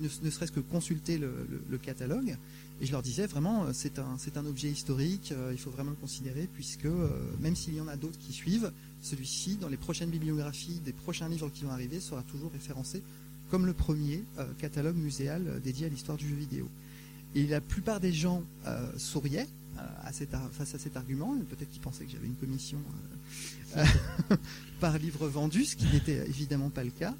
ne, serait-ce que consulter le, catalogue. Et je leur disais vraiment, euh, c'est un, un objet historique, euh, il faut vraiment le considérer, puisque euh, même s'il y en a d'autres qui suivent, celui-ci, dans les prochaines bibliographies des prochains livres qui vont arriver, sera toujours référencé comme le premier catalogue muséal dédié à l'histoire du jeu vidéo. Et la plupart des gens souriaient face à cet argument, peut-être qu'ils pensaient que j'avais une commission euh, par livre vendu, ce qui n'était évidemment pas le cas.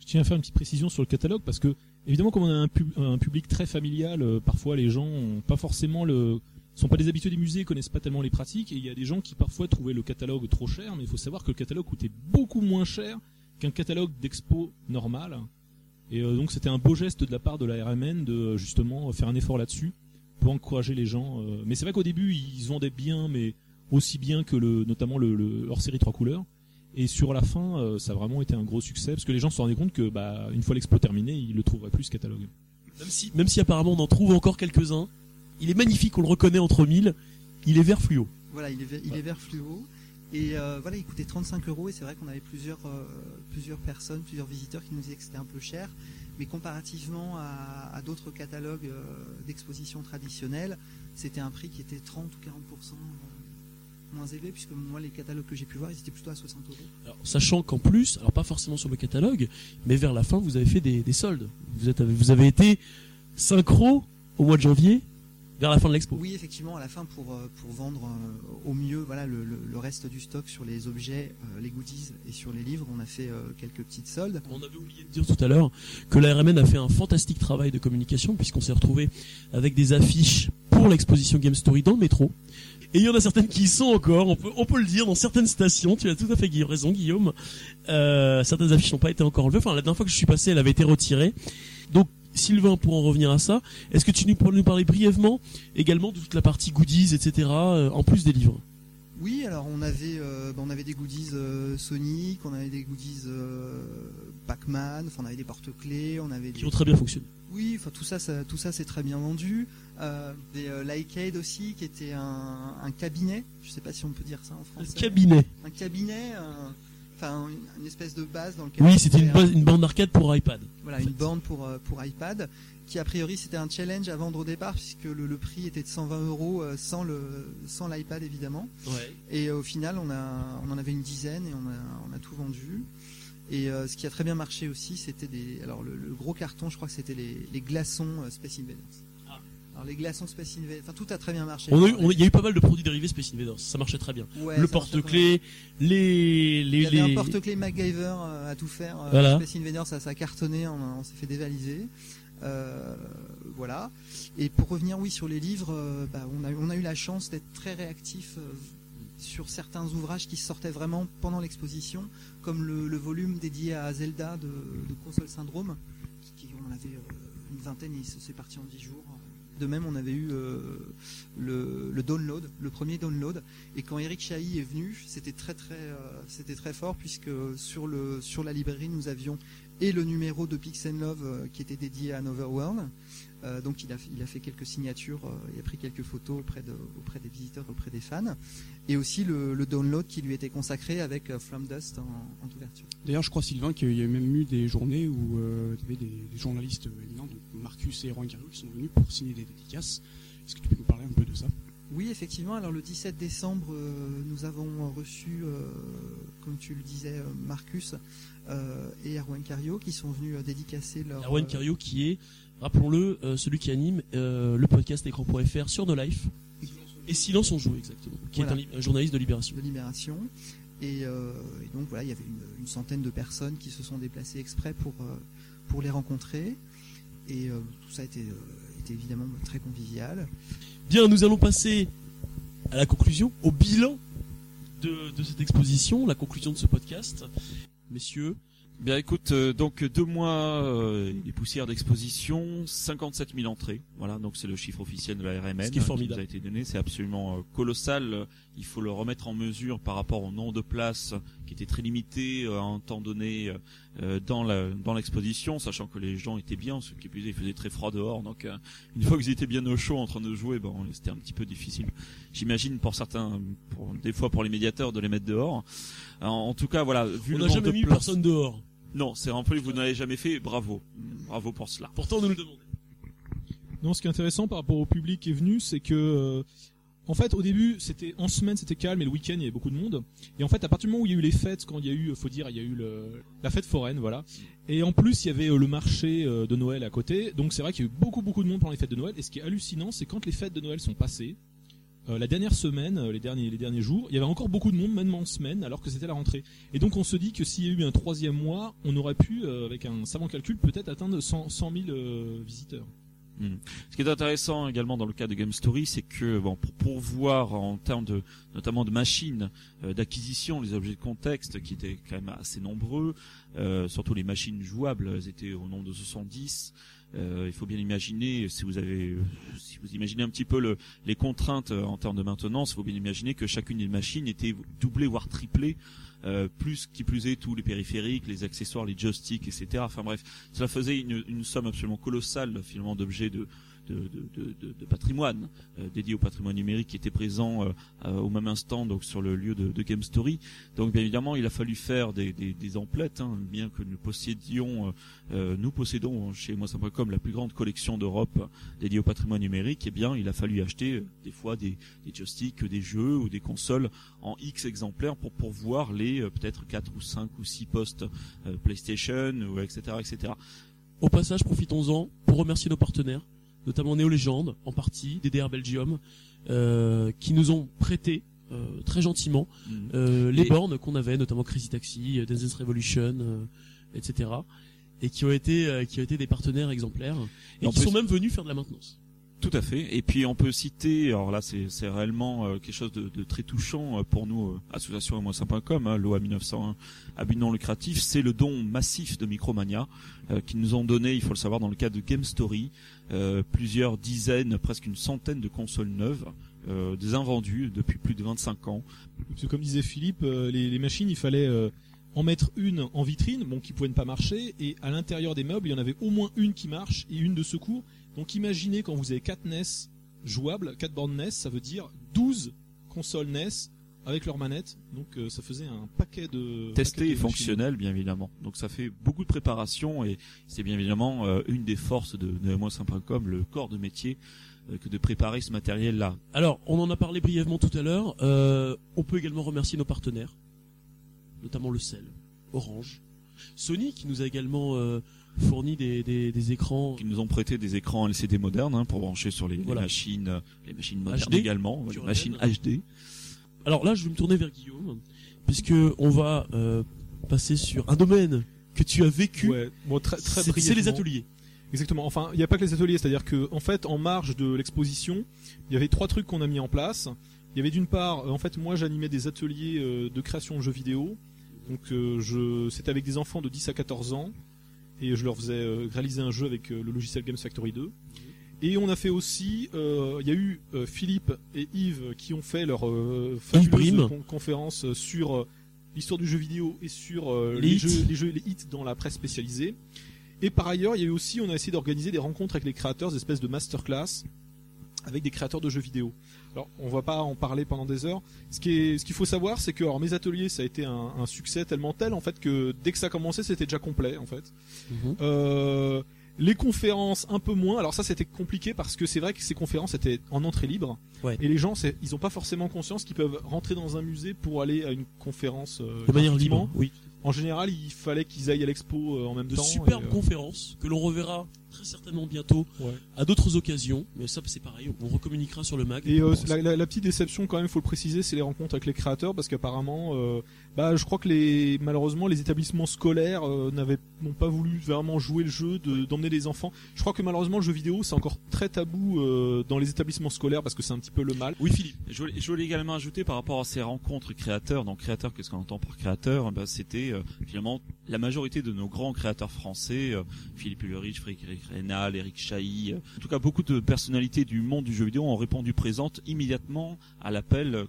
Je tiens à faire une petite précision sur le catalogue parce que évidemment comme on a un, pub- un public très familial, euh, parfois les gens ont pas forcément sont pas des habitués des musées, connaissent pas tellement les pratiques et il y a des gens qui parfois trouvaient le catalogue trop cher, mais il faut savoir que le catalogue coûtait beaucoup moins cher qu'un catalogue d'expo normal. Et euh, donc c'était un beau geste de la part de la RMN de justement faire un effort là-dessus pour encourager les gens. euh. Mais c'est vrai qu'au début ils vendaient bien, mais aussi bien que le notamment le, le hors série trois couleurs. Et sur la fin, euh, ça a vraiment été un gros succès parce que les gens se sont rendus compte que, bah, une fois l'expo terminée, ils le trouveraient plus ce catalogue. Même si, même si apparemment on en trouve encore quelques-uns. Il est magnifique, on le reconnaît entre mille. Il est vert fluo. Voilà, il est, ve- il est vert fluo. Et euh, voilà, il coûtait 35 euros et c'est vrai qu'on avait plusieurs, euh, plusieurs personnes, plusieurs visiteurs qui nous disaient que c'était un peu cher. Mais comparativement à, d'autres catalogues euh, d'exposition traditionnels, c'était un prix qui était 30 ou 40% euh, moins élevé puisque moi les catalogues que j'ai pu voir ils étaient plutôt à 60 euros. Alors, sachant qu'en plus, alors pas forcément sur le catalogue, mais vers la fin, vous avez fait des, des soldes. Vous, êtes, vous avez été synchro au mois de janvier, vers la fin de l'expo. Oui, effectivement, à la fin pour, euh, pour vendre euh, au mieux voilà, le, le- le reste du stock sur les objets, euh, les goodies et sur les livres, on a fait euh, quelques petites soldes. On avait oublié de dire tout à l'heure que la RMN a fait un fantastique travail de communication puisqu'on s'est retrouvé avec des affiches pour l'exposition Game Story dans le métro. Et il y en a certaines qui y sont encore, on peut, on peut le dire, dans certaines stations. Tu as tout à fait raison, Guillaume. Euh, certaines affiches n'ont pas été encore enlevées. Enfin, la dernière fois que je suis passé, elle avait été retirée. Donc, Sylvain, pour en revenir à ça, est-ce que tu nous pourrais nous parler brièvement également de toute la partie goodies, etc., euh, en plus des livres? Oui, alors on avait, euh, ben, on avait des goodies euh, Sonic, on avait des goodies euh, Pac-Man, on avait des porte-clés, on avait qui des... ont très bien fonctionné Oui, enfin tout ça, ça tout ça c'est très bien vendu. Euh, des euh, Lycade aussi, qui était un, un cabinet, je sais pas si on peut dire ça en Un français. cabinet. Un cabinet, un- enfin une, une espèce de base dans lequel Oui, c'était une, base- une bande d'arcade pour iPad. Voilà, en une borne pour, euh, pour iPad, qui a priori c'était un challenge à vendre au départ, puisque le, le prix était de 120 euros euh, sans le sans l'iPad évidemment. Ouais. Et euh, au final, on, a, on en avait une dizaine et on a, on a tout vendu. Et euh, ce qui a très bien marché aussi, c'était des. Alors le, le gros carton, je crois que c'était les, les glaçons euh, Space Invaders. Alors les glaçons Space Invaders, enfin tout a très bien marché. On a eu, on a- il y a eu pas mal de produits dérivés Space Invaders, ça marchait très bien. Ouais, le porte-clés, les, Il les, y avait les- un porte-clés MacGyver euh, à tout faire. euh, Voilà. Space Invaders, ça, ça a cartonné, on, s'est fait dévaliser. Euh, voilà. Et pour revenir, oui, sur les livres, euh, bah, on, a, on a eu la chance d'être très réactif euh, sur certains ouvrages qui sortaient vraiment pendant l'exposition, comme le, le volume dédié à Zelda de, de Console Syndrome, qui, qui- on avait une vingtaine et c'est parti en dix jours. De même, on avait eu euh, le, download, le premier download. Et quand Eric Chahi est venu, c'était très très, euh, c'était très fort puisque sur sur la librairie nous avions et le numéro de Pix Love euh, qui était dédié à Another World. Euh, donc il a il a fait quelques signatures, euh, il a pris quelques photos auprès de auprès des visiteurs, auprès des fans, et aussi le, le download qui lui était consacré avec euh, Dust en, en ouverture. D'ailleurs, je crois, Sylvain, qu'il y a même eu des journées où euh, il y avait des, des journalistes éminents, donc Marcus et Roy Cario, qui sont venus pour signer des dédicaces. Est-ce que tu peux nous parler un peu de ça? Oui, effectivement. Alors le 17 décembre, nous avons reçu, comme tu le disais, Marcus et Erwan Cario qui sont venus dédicacer leur. Erwan Cario qui est, rappelons-le, euh, celui qui anime euh, le podcast écran.fr sur No Life et Silence on joue exactement, qui Voilà. est un, li- un journaliste de Libération. de Libération. Et, euh, et donc voilà, il y avait une, une centaine de personnes qui se sont déplacées exprès pour, pour les rencontrer. Et tout ça était, était évidemment très convivial. Bien, nous allons passer à la conclusion, au bilan de, de cette exposition, la conclusion de ce podcast. Messieurs, Bien écoute, euh, donc deux mois, euh, les poussières d'exposition, 57 000 entrées. Voilà, donc c'est le chiffre officiel de la RMN Ce qui est euh, formidable. nous a été donné. C'est absolument euh, colossal. Il faut le remettre en mesure par rapport au nombre de places qui était très limité euh, à un temps donné euh, dans la dans l'exposition, sachant que les gens étaient bien. Ce qui plus, il faisait très froid dehors. Donc euh, une fois qu'ils étaient bien au chaud en train de jouer, bon, c'était un petit peu difficile. J'imagine pour certains, pour, des fois pour les médiateurs de les mettre dehors. En, en tout cas, voilà, vu on n'a jamais de mis places- personne dehors. Non, c'est un peu vous n'avez jamais fait. Bravo, bravo pour cela. Pourtant, on nous le demandait. Non, ce qui est intéressant par rapport au public qui est venu, c'est que, euh, en fait, au début, c'était en semaine, c'était calme, et le week-end, il y avait beaucoup de monde. Et en fait, à partir du moment où il y a eu les fêtes, quand il y a eu, faut dire, il y a eu le, la fête foraine, voilà. Et en plus, il y avait euh, le marché euh, de Noël à côté. Donc, c'est vrai qu'il y a eu beaucoup, beaucoup de monde pendant les fêtes de Noël. Et ce qui est hallucinant, c'est quand les fêtes de Noël sont passées, euh, la dernière semaine, euh, les derniers, les derniers jours, il y avait encore beaucoup de monde, même en semaine, alors que c'était la rentrée. Et donc, on se dit que s'il y a eu un troisième mois, on aurait pu, euh, avec un savant calcul, peut-être atteindre 100, 100 000 euh, visiteurs. Ce qui est intéressant également dans le cas de Game Story, c'est que bon, pour pourvoir en termes de notamment de machines euh, d'acquisition, les objets de contexte qui étaient quand même assez nombreux, euh, surtout les machines jouables, elles étaient au nombre de 70. Euh, il faut bien imaginer, si vous avez, si vous imaginez un petit peu le, les contraintes euh, en termes de maintenance, il faut bien imaginer que chacune des machines était doublée voire triplée, euh, plus qui plus est tous les périphériques, les accessoires, les joysticks, etc. Enfin bref, cela faisait une, une somme absolument colossale finalement d'objets de, de, patrimoine euh, dédié au patrimoine numérique qui était présent euh, au même instant donc sur le lieu de, Game Story. Donc bien évidemment, il a fallu faire des, emplettes, hein, bien que nous possédions, euh, nous possédons chez moi la plus grande collection d'Europe dédiée au patrimoine numérique. Eh bien, il a fallu acheter des fois des, des joysticks, des jeux ou des consoles en X exemplaires pour pourvoir les peut-être 4 ou 5 ou 6 postes PlayStation etc etc. Au passage, profitons-en pour remercier nos partenaires, notamment Néo Légende, en partie, DDR Belgium, euh, qui nous ont prêté euh, très gentiment euh, les Et- bornes qu'on avait, notamment Crazy Taxi, Dance Revolution, euh, etc. Et qui ont été euh, qui ont été des partenaires exemplaires et, qui plus- sont même venus faire de la maintenance. Tout à fait. Et puis on peut citer, alors là c'est réellement euh, quelque chose de, de très touchant euh, pour nous, euh, association hein, l'OA 1901 à non lucratif, c'est le don massif de Micromania euh, qui nous ont donné, il faut le savoir, dans le cadre de Game Story, euh, plusieurs dizaines, presque une centaine de consoles neuves, euh, des invendues depuis plus de 25 ans. Parce que comme disait Philippe, les, les machines, il fallait en mettre une en vitrine, bon, qui pouvait ne pas marcher, et à l'intérieur des meubles, il y en avait au moins une qui marche et une de secours. Donc imaginez quand vous avez 4 NES jouables, 4 bornes NES, ça veut dire 12 consoles NES avec leurs manettes. Donc euh, ça faisait un paquet de... testé et fonctionnel bien évidemment. Donc ça fait beaucoup de préparation et c'est bien évidemment euh, une des forces de, de moi le corps de métier, euh, que de préparer ce matériel-là. Alors, on en a parlé brièvement tout à l'heure. Euh, on peut également remercier nos partenaires, notamment le sel, Orange, Sony qui nous a également euh, fourni des, des, des écrans qui nous ont prêté des écrans LCD modernes hein, pour brancher sur les, machines, euh, les machines modernes HD, également, les machines. HD. Alors là, je vais me tourner vers Guillaume, puisque on va euh, passer sur un domaine que tu as vécu. Ouais, bon, très, très c'est c'est les ateliers. Exactement. Enfin, il n'y a pas que les ateliers, c'est-à-dire que en fait, en marge de l'exposition, il y avait trois trucs qu'on a mis en place. Il y avait d'une part, euh, en fait, moi, j'animais des ateliers de création de jeux vidéo. Donc, euh, je, c'était avec des enfants de 10 à 14 ans, et je leur faisais euh, réaliser un jeu avec euh, le logiciel Games Factory 2. Et on a fait aussi, euh, il y a eu euh, Philippe et Yves qui ont fait leur euh, fabuleuse con- conférence sur l'histoire du jeu vidéo et sur Les jeux, les jeux, les hits dans la presse spécialisée. Et par ailleurs, il y a eu aussi, on a essayé d'organiser des rencontres avec les créateurs, des espèces de masterclass avec des créateurs de jeux vidéo. Alors, on va pas en parler pendant des heures. Ce qui est, ce qu'il faut savoir, c'est que alors, mes ateliers, ça a été un, un succès tellement tel en fait que dès que ça a commencé, c'était déjà complet en fait. Mhm. Euh, les conférences un peu moins. Alors ça c'était compliqué parce que c'est vrai que ces conférences étaient en entrée libre Ouais. et les gens ils ont pas forcément conscience qu'ils peuvent rentrer dans un musée pour aller à une conférence euh, De manière libre, oui. En général, il fallait qu'ils aillent à l'expo euh, en même De temps. superbes et, euh, conférences que l'on reverra très certainement bientôt Ouais. à d'autres occasions. Mais ça, c'est pareil, on recommuniquera sur le mag. Et euh, la- la petite déception quand même, faut le préciser, c'est les rencontres avec les créateurs parce qu'apparemment, euh, bah, je crois que les malheureusement les établissements scolaires euh, n'avaient n'ont pas voulu vraiment jouer le jeu, de- d'emmener les enfants. Je crois que malheureusement le jeu vidéo c'est encore très tabou euh, dans les établissements scolaires parce que c'est un petit peu le mal. Oui, Philippe. Je voulais, je voulais également ajouter par rapport à ces rencontres créateurs, donc créateurs, qu'est-ce qu'on entend par créateur? Ben, C'était euh, finalement la majorité de nos grands créateurs français, euh, Philippe Ulrich, Frédéric Rénal, Eric Chahi, euh, en tout cas beaucoup de personnalités du monde du jeu vidéo ont répondu présentes immédiatement à l'appel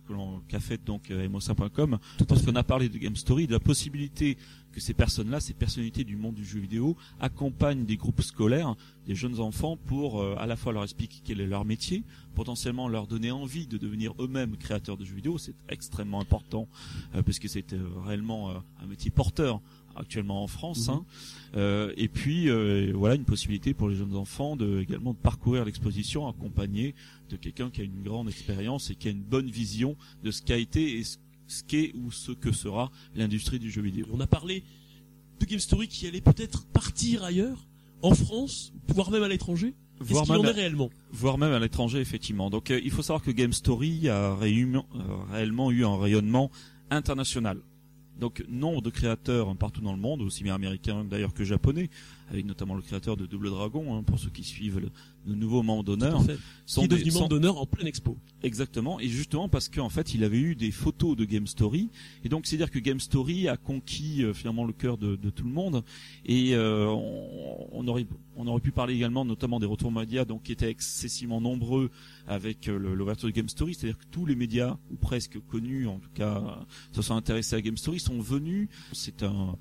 qu'a fait donc euh, MO5.com, parce qu'on a parlé de Game Story, de la possibilité que ces personnes-là, ces personnalités du monde du jeu vidéo, accompagnent des groupes scolaires, des jeunes enfants, pour euh, à la fois leur expliquer quel est leur métier, potentiellement leur donner envie de devenir eux-mêmes créateurs de jeux vidéo, c'est extrêmement important euh, parce que c'est euh, réellement euh, un métier porteur actuellement en France. Mhm. hein. Euh, et puis euh, voilà une possibilité pour les jeunes enfants de également de parcourir l'exposition accompagné de quelqu'un qui a une grande expérience et qui a une bonne vision de ce qu'a été et ce ce qu'est ou ce que sera l'industrie du jeu vidéo. On a parlé de Game Story qui allait peut-être partir ailleurs, en France, voire même à l'étranger. Voire en même est réellement? Voire même à l'étranger effectivement. Donc euh, il faut savoir que Game Story a euh, réellement eu un rayonnement international. Donc nombre de créateurs partout dans le monde, aussi bien américains d'ailleurs que japonais, avec notamment le créateur de Double Dragon, hein, pour ceux qui suivent le, le nouveau membre d'honneur, qui est devenu membre d'honneur en pleine expo. Exactement, et justement parce qu'en fait il avait eu des photos de Game Story, et donc c'est à dire que Game Story a conquis euh, finalement le cœur de, de tout le monde, et euh, on, on aurait on aurait pu parler également notamment des retours médias donc qui étaient excessivement nombreux avec euh, l'ouverture de Game Story, c'est-à-dire que tous les médias ou presque connus en tout cas euh, se sont intéressés à Game Story sont venus, c'est un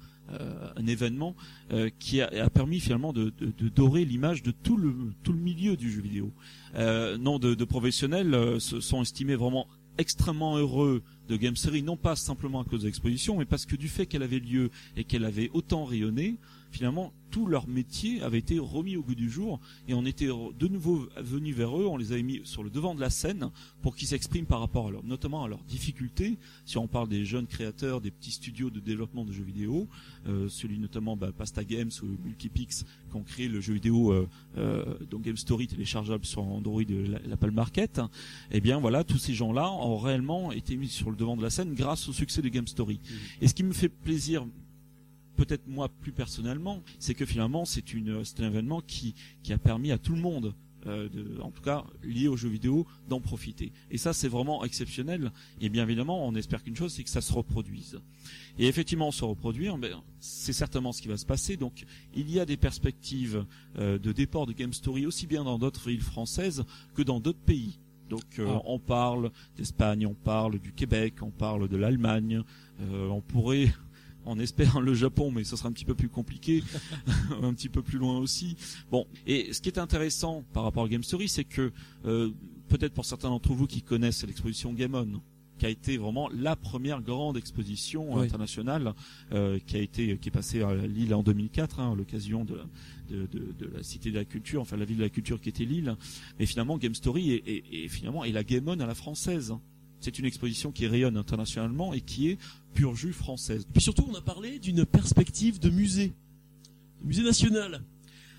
un événement euh, qui a, a permis finalement de, de, de dorer l'image de tout le tout le milieu du jeu vidéo. Euh, non de, de professionnels euh, se sont estimés vraiment extrêmement heureux de Game Story, non pas simplement à cause de l'exposition, mais parce que du fait qu'elle avait lieu et qu'elle avait autant rayonné, finalement tout leur métier avait été remis au goût du jour et on était de nouveau venus vers eux, on les avait mis sur le devant de la scène pour qu'ils s'expriment par rapport à leur, notamment à leurs difficultés. Si on parle des jeunes créateurs, des petits studios de développement de jeux vidéo, euh, celui notamment bah, Pasta Games ou Multipix qui ont créé le jeu vidéo euh, euh, donc Game Story téléchargeable sur Android et la- l'Apple Market, eh bien voilà, tous ces gens-là ont réellement été mis sur le devant de la scène grâce au succès de Game Story. Et ce qui me fait plaisir, peut-être moi plus personnellement, c'est que finalement c'est un événement qui a permis à tout le monde euh, en tout cas lié aux jeux vidéo, d'en profiter. Et ça, c'est vraiment exceptionnel. Et bien évidemment, on espère qu'une chose, c'est que ça se reproduise. Et effectivement, se reproduire, ben, c'est certainement ce qui va se passer. Donc, il y a des perspectives euh, de déport de Game Story aussi bien dans d'autres villes françaises que dans d'autres pays. Donc, euh, Ah. on parle d'Espagne, on parle du Québec, on parle de l'Allemagne. Euh, on pourrait on espère le Japon, mais ce sera un petit peu plus compliqué, un petit peu plus loin aussi. Bon, et ce qui est intéressant par rapport à Game Story, c'est que euh, peut-être pour certains d'entre vous qui connaissent l'exposition Game On, qui a été vraiment la première grande exposition Oui. internationale, euh, qui a été qui est passée à Lille en 2004, hein, à l'occasion de, de, de, de la cité de la culture, enfin la ville de la culture qui était Lille. Mais finalement, Game Story est, est- est finalement est la Game On à la française. C'est une exposition qui rayonne internationalement et qui est pur jus française. Et puis surtout, on a parlé d'une perspective de musée. Musée national.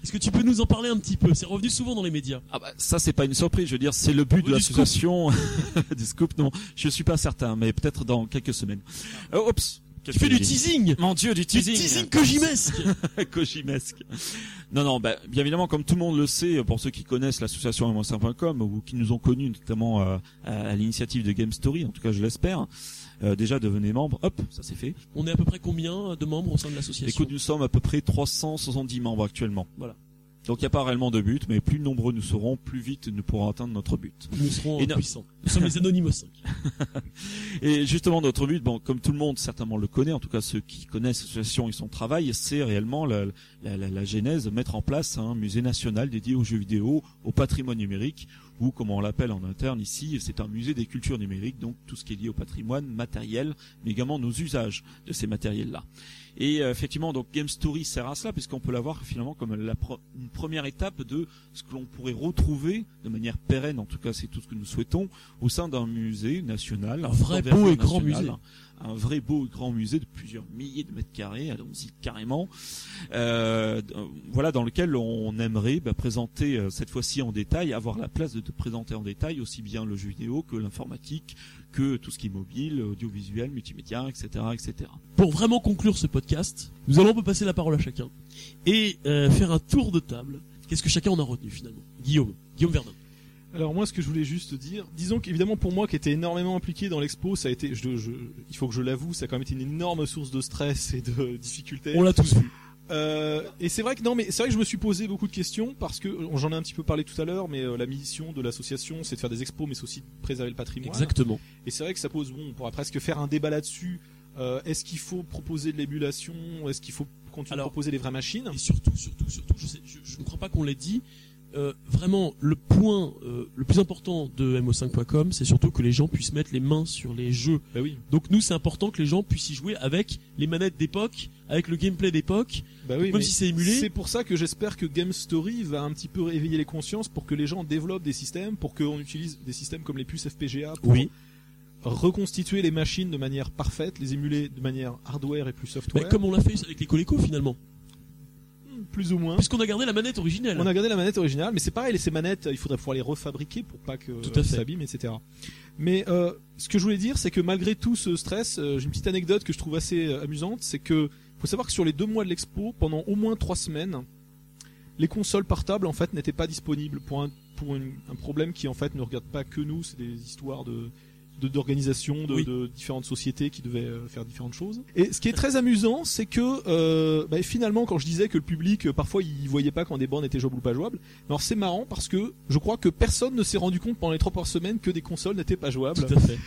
Est-ce que tu peux nous en parler un petit peu? C'est revenu souvent dans les médias. Ah bah, ça c'est pas une surprise, je veux dire c'est le but de l'association du scoop. Non, je suis pas certain, mais peut-être dans quelques semaines. Euh, oups. Tu fais du teasing Mon Dieu, du Du teasing. teasing kojimesque Kojimesque. Non, non, bah, bien évidemment, comme tout le monde le sait, pour ceux qui connaissent l'association m ou qui nous ont connus notamment euh, à, à l'initiative de Game Story, en tout cas je l'espère, euh, déjà devenez membre, hop, ça c'est fait. On est à peu près combien de membres au sein de l'association Écoute, nous sommes à peu près 370 membres actuellement. Voilà. Donc il n'y a pas réellement de but, mais plus nombreux nous serons, plus vite nous pourrons atteindre notre but. Nous serons Et puissants. Nous sommes les Anonymous 5. Et justement, notre but, bon, comme tout le monde certainement le connaît, en tout cas ceux qui connaissent l'association et son travail, c'est réellement la, la, la, la genèse, mettre en place un musée national dédié aux jeux vidéo, au patrimoine numérique, ou comme on l'appelle en interne ici, c'est un musée des cultures numériques, donc tout ce qui est lié au patrimoine matériel, mais également nos usages de ces matériels-là. Et euh, effectivement, donc Game Story sert à cela, puisqu'on peut l'avoir finalement comme la pro- une première étape de ce que l'on pourrait retrouver de manière pérenne, en tout cas c'est tout ce que nous souhaitons, au sein d'un musée national, Un vrai beau et grand musée. Un vrai beau grand musée de plusieurs milliers de mètres carrés, allons-y carrément, euh, euh, voilà dans lequel on aimerait bah, présenter euh, cette fois-ci en détail, avoir la place de, de présenter en détail aussi bien le jeu vidéo que l'informatique, que tout ce qui est mobile, audiovisuel, multimédia, etc., etc. Pour vraiment conclure ce podcast, nous allons passer la parole à chacun et euh, faire un tour de table. Qu'est-ce que chacun en a retenu finalement? Guillaume, Guillaume Verdun. Alors moi, ce que je voulais juste dire, disons qu'évidemment pour moi qui était énormément impliqué dans l'expo, ça a été, je, je- il faut que je l'avoue, ça a quand même été une énorme source de stress et de difficultés. On l'a tous vu. Euh, et c'est vrai que non, mais c'est vrai que je me suis posé beaucoup de questions parce que j'en ai un petit peu parlé tout à l'heure, mais euh, la mission de l'association, c'est de faire des expos, mais c'est aussi de préserver le patrimoine. Exactement. Et c'est vrai que ça pose, bon, on pourrait presque faire un débat là-dessus. Euh, Est-ce qu'il faut proposer de l'émulation? Est-ce qu'il faut continuer Alors- à proposer les vraies machines? Et surtout, surtout, surtout, je, sais, je, je ne crois pas qu'on l'ait dit. Euh, vraiment, le point euh, le plus important de mo5.com, c'est surtout que les gens puissent mettre les mains sur les jeux. Bah oui, Donc nous, c'est important que les gens puissent y jouer avec les manettes d'époque, avec le gameplay d'époque, bah oui. même si c'est émulé. C'est pour ça que j'espère que Game Story va un petit peu réveiller les consciences pour que les gens développent des systèmes, pour qu'on utilise des systèmes comme les puces FPGA pour Oui. reconstituer les machines de manière parfaite, les émuler de manière hardware et plus software, comme on l'a fait avec les Coleco finalement, plus ou moins. puisqu'on a gardé la manette originelle. On a gardé la manette originale, mais c'est pareil, ces manettes, il faudrait pouvoir les refabriquer pour pas que Tout à elles fait. s'abîment, etc. Mais euh, ce que je voulais dire, c'est que malgré tout ce stress, euh, j'ai une petite anecdote que je trouve assez euh, amusante, c'est que faut savoir que sur les deux mois de l'expo, pendant au moins trois semaines, les consoles portables en fait n'étaient pas disponibles pour un pour une- un problème qui en fait ne regarde pas que nous, c'est des histoires de de- d'organisation de, Oui. de différentes sociétés qui devaient euh, faire différentes choses. Et ce qui est très amusant, c'est que euh, bah, finalement, quand je disais que le public euh, parfois il voyait pas quand des bornes étaient jouables ou pas jouables, alors c'est marrant parce que je crois que personne ne s'est rendu compte pendant les trois premières semaines que des consoles n'étaient pas jouables. Tout à fait.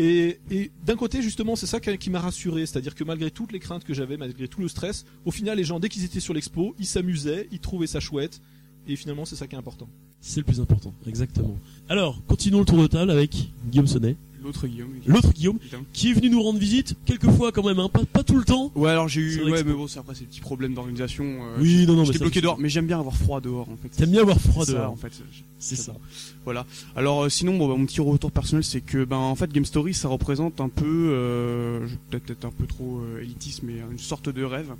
Et, et d'un côté, justement, c'est ça qui qui m'a rassuré, c'est-à-dire que malgré toutes les craintes que j'avais, malgré tout le stress, au final, les gens, dès qu'ils étaient sur l'expo, ils s'amusaient, ils trouvaient ça chouette, et finalement, c'est ça qui est important. C'est le plus important, exactement. Alors, continuons le tour de table avec Guillaume Sonnet, L'autre Guillaume. l'autre Guillaume, Putain. qui est venu nous rendre visite quelques fois quand même, hein, pas, pas tout le temps. Ouais, alors j'ai eu. Ouais, mais bon, c'est après, c'est des petits problèmes d'organisation. euh, Oui, non, non, mais J'étais bloqué dehors, mais j'aime bien avoir froid dehors en fait. T'aimes bien avoir froid C'est ça, dehors. en fait. C'est ça. Voilà. Alors euh, sinon, bon, bah, mon petit retour personnel, c'est que ben en fait, Game Story, ça représente un peu, euh, peut-être être un peu trop élitiste, mais une sorte de rêve,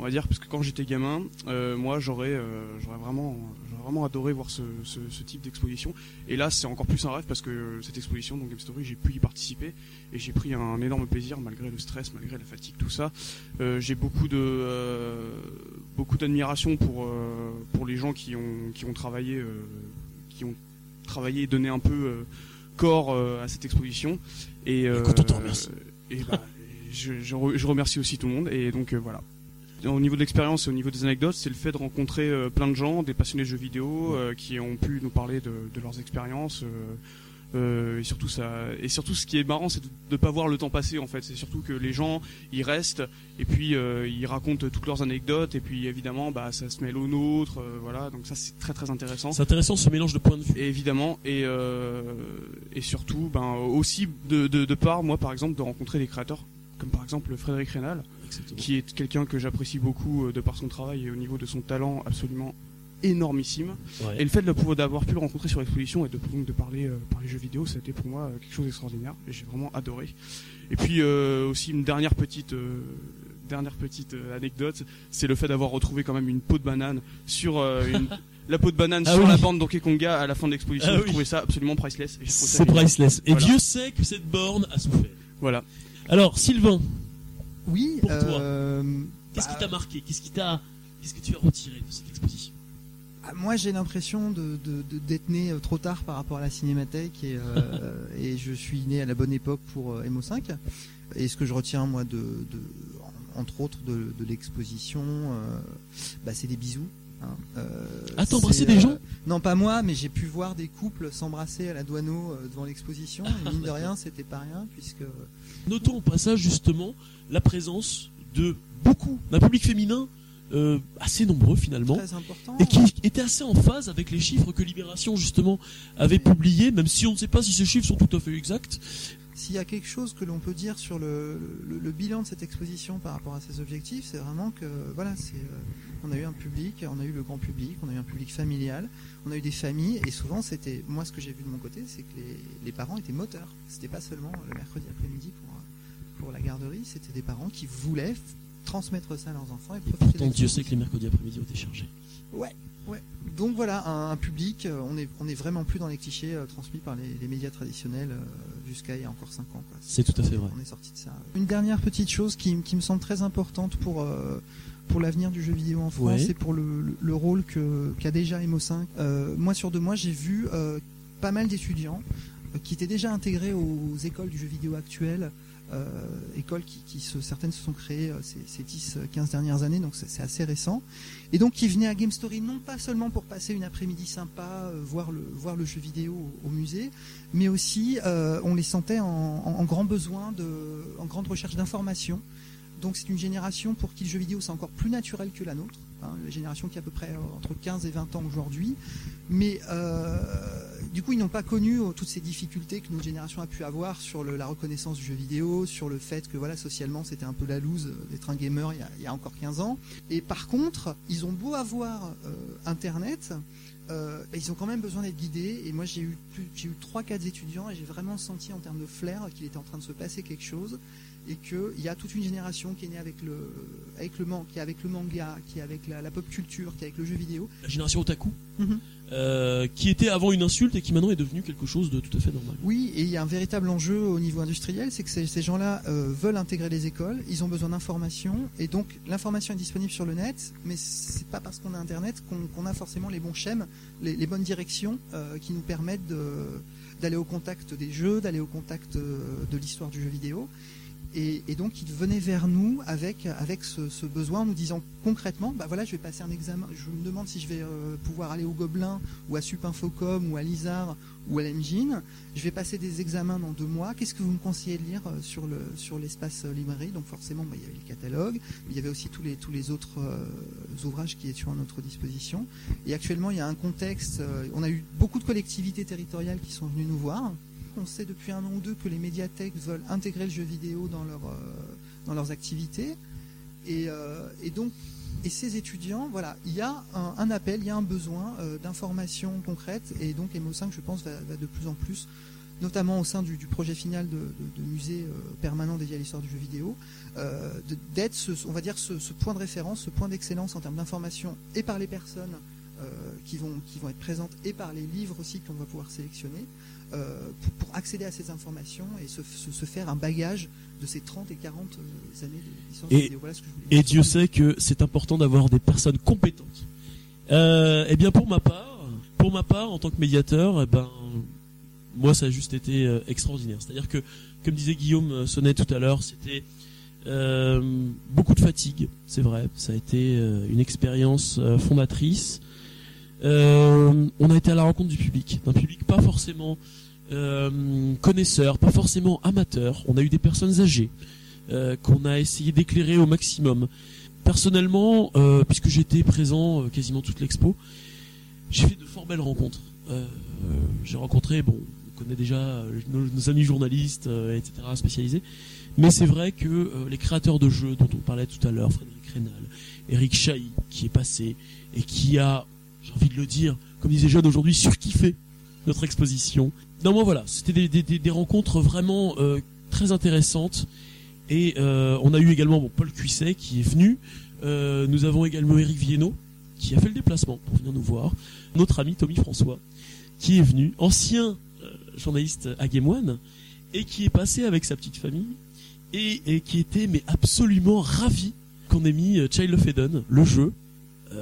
on va dire, parce que quand j'étais gamin, euh, moi, j'aurais, euh, j'aurais vraiment, j'aurais vraiment adoré voir ce, ce, ce type d'exposition. Et là, c'est encore plus un rêve parce que euh, cette exposition, donc Game Story, j'ai pu y participer et j'ai pris un énorme plaisir malgré le stress, malgré la fatigue, tout ça. Euh, j'ai beaucoup de, beaucoup d'admiration pour pour les gens qui ont qui ont travaillé, qui ont travaillé et donné un peu corps à cette exposition. Et, Écoute, on te remercie. Et bah, je, je, re- je remercie aussi tout le monde. Et donc voilà. Au niveau de l'expérience et au niveau des anecdotes, c'est le fait de rencontrer euh, plein de gens, des passionnés de jeux vidéo, euh, qui ont pu nous parler de, de leurs expériences. euh, et surtout ça, et surtout ce qui est marrant, c'est de ne pas voir le temps passer en fait. C'est surtout que les gens, ils restent et puis ils racontent toutes leurs anecdotes et puis évidemment, bah ça se mêle aux nôtres, voilà. Donc ça c'est très très intéressant. C'est intéressant ce mélange de points de vue. Et évidemment, et, et surtout, ben, aussi de, de, de part, moi par exemple, de rencontrer des créateurs, comme par exemple Frédéric Rénal, Exactement. qui est quelqu'un que j'apprécie beaucoup euh, de par son travail et au niveau de son talent absolument énormissime. Ouais. Et le fait de le pouvoir d'avoir pu le rencontrer sur l'exposition et de, donc de parler euh, par les jeux vidéo, ça a été pour moi euh, quelque chose d'extraordinaire et j'ai vraiment adoré. Et puis euh, aussi une dernière petite euh, dernière petite anecdote, c'est le fait d'avoir retrouvé quand même une peau de banane sur une, la peau de banane Ah sur oui. la bande Donkey Konga à la fin de l'exposition. Ah J'ai oui. trouvé ça absolument priceless. je C'est priceless. Et Voilà. Dieu sait que cette borne a souffert. Voilà. Alors, Sylvain, Oui. Pour toi. euh, qu'est-ce bah, qui t'a marqué? Qu'est-ce qui t'a, qu'est-ce que tu as retiré de cette exposition? Ah, Moi, j'ai l'impression de, d'être né euh, trop tard par rapport à la cinémathèque et, euh, et je suis né à la bonne époque pour euh, MO5. Et ce que je retiens, moi, de, de- en- entre autres, de, de l'exposition, euh, bah, c'est des bisous. Hein. Euh, Ah, t'as embrassé c'est, des gens Non, pas moi, mais j'ai pu voir des couples s'embrasser à la douaneau euh, devant l'exposition. Et mine de rien, c'était pas rien, puisque Notons au passage justement la présence de beaucoup d'un public féminin euh, assez nombreux finalement. Et qui était assez en phase avec les chiffres que Libération justement avait publiés, même si on ne sait pas si ces chiffres sont tout à fait exacts. S'il y a quelque chose que l'on peut dire sur le, le- le bilan de cette exposition par rapport à ses objectifs, c'est vraiment que voilà, c'est euh, on a eu un public, on a eu le grand public, on a eu un public familial, on a eu des familles et souvent c'était moi ce que j'ai vu de mon côté, c'est que les, les parents étaient moteurs. C'était pas seulement le mercredi après-midi pour pour la garderie, c'était des parents qui voulaient transmettre ça à leurs enfants et profiter. Pourtant Dieu sait que les mercredis après-midi ont été chargés. Ouais, ouais. Donc voilà, un, un public, euh, on est, on est vraiment plus dans les clichés euh, transmis par les, les médias traditionnels euh, jusqu'à il y a encore 5 ans. C'est tout à fait vrai. On est sorti de ça. Une dernière petite chose qui, qui me semble très importante pour, euh, pour l'avenir du jeu vidéo en France, Ouais. c'est pour le, le- le rôle que, qu'a déjà MO5. Euh, moi sur deux mois, j'ai vu euh, pas mal d'étudiants euh, qui étaient déjà intégrés aux écoles du jeu vidéo actuelles. Euh, écoles qui, qui se, certaines se sont créées euh, ces, ces 10-15 dernières années, donc c'est assez récent. Et donc qui venaient à Game Story non pas seulement pour passer une après-midi sympa, euh, voir, le, voir le jeu vidéo au, musée, mais aussi euh, on les sentait en, en- en grand besoin, de, en grande recherche d'informations. Donc c'est une génération pour qui le jeu vidéo c'est encore plus naturel que la nôtre, hein, la génération qui a à peu près euh, entre 15 et 20 ans aujourd'hui. Mais euh, du coup ils n'ont pas connu euh, toutes ces difficultés que notre génération a pu avoir sur la reconnaissance du jeu vidéo, sur le fait que voilà socialement c'était un peu la loose d'être un gamer il y, a, encore 15 ans. Et par contre ils ont beau avoir Internet, ils ont quand même besoin d'être guidés. Et moi, j'ai eu j'ai eu trois, quatre étudiants et j'ai vraiment senti en termes de flair qu'il était en train de se passer quelque chose et qu'il y a toute une génération qui est née avec le, avec le, man- qui est avec le manga, qui est avec la, la pop culture, qui est avec le jeu vidéo. La génération otaku, Mhm. euh, qui était avant une insulte et qui maintenant est devenue quelque chose de tout à fait normal. Oui, et il y a un véritable enjeu au niveau industriel, c'est que ces, ces gens-là euh, veulent intégrer les écoles, ils ont besoin d'informations, et donc l'information est disponible sur le net, mais c'est pas parce qu'on a Internet qu'on a forcément les bons schèmes, les, les bonnes directions euh, qui nous permettent d'aller au contact des jeux, d'aller au contact de l'histoire du jeu vidéo. Et, donc ils venaient vers nous avec avec ce, besoin en nous disant concrètement bah voilà je vais passer un examen je me demande si je vais euh, pouvoir aller au Gobelin ou à Supinfocom ou à Lizard ou à l'Engine je vais passer des examens dans deux mois. Qu'est-ce que vous me conseillez de lire euh, sur le sur l'espace euh, librairie? Donc forcément, bah, il y avait le catalogue, mais il y avait aussi tous les tous les autres ouvrages qui étaient à notre disposition. Et actuellement, il y a un contexte. on a eu beaucoup de collectivités territoriales qui sont venues nous voir. On sait depuis un an ou deux que les médiathèques veulent intégrer le jeu vidéo dans euh, leurs activités. Et, euh, et donc et ces étudiants, voilà, il y a un, appel, il y a un besoin euh, d'informations concrètes, et donc MO5, je pense, va, de plus en plus, notamment au sein du, projet final de, musée permanent dédié à l'histoire du jeu vidéo, d'être, on va dire, ce, point de référence, ce point d'excellence en termes d'information, et par les personnes qui, vont, être présentes, et par les livres aussi qu'on va pouvoir sélectionner, pour, pour accéder à ces informations et se, se- se faire un bagage de ces 30 et 40 euh, années de l'histoire Et- vidéo. Voilà ce que je voulais Et. Dieu sait que c'est important d'avoir des personnes compétentes. Euh, eh bien pour ma part, pour ma part en tant que médiateur, eh ben moi ça a juste été euh, extraordinaire. C'est-à-dire que comme disait Guillaume euh, Sonnet tout à l'heure, c'était euh, beaucoup de fatigue, c'est vrai. Ça a été euh, une expérience euh, fondatrice. Euh, on a été à la rencontre du public, d'un public pas forcément euh, connaisseur, pas forcément amateur. On a eu des personnes âgées euh, qu'on a essayé d'éclairer au maximum. Personnellement, puisque j'étais présent quasiment toute l'expo, j'ai fait de fort belles rencontres. J'ai rencontré, bon, on connaît déjà nos, amis journalistes, etc., spécialisés, mais c'est vrai que les créateurs de jeux dont on parlait tout à l'heure, Frédéric Rénal, Eric Chahi, qui est passé et qui a, j'ai envie de le dire, comme disait Jeanne aujourd'hui, surkiffé notre exposition. Non, moi voilà, c'était des, rencontres vraiment euh, très intéressantes Et euh, on a eu également bon, Paul Cuisset qui est venu. Euh, nous avons également Eric Viennot qui a fait le déplacement pour venir nous voir. Notre ami Tommy François qui est venu, ancien journaliste à Game One, et qui est passé avec sa petite famille et, et qui était mais absolument ravi qu'on ait mis Child of Eden, le jeu,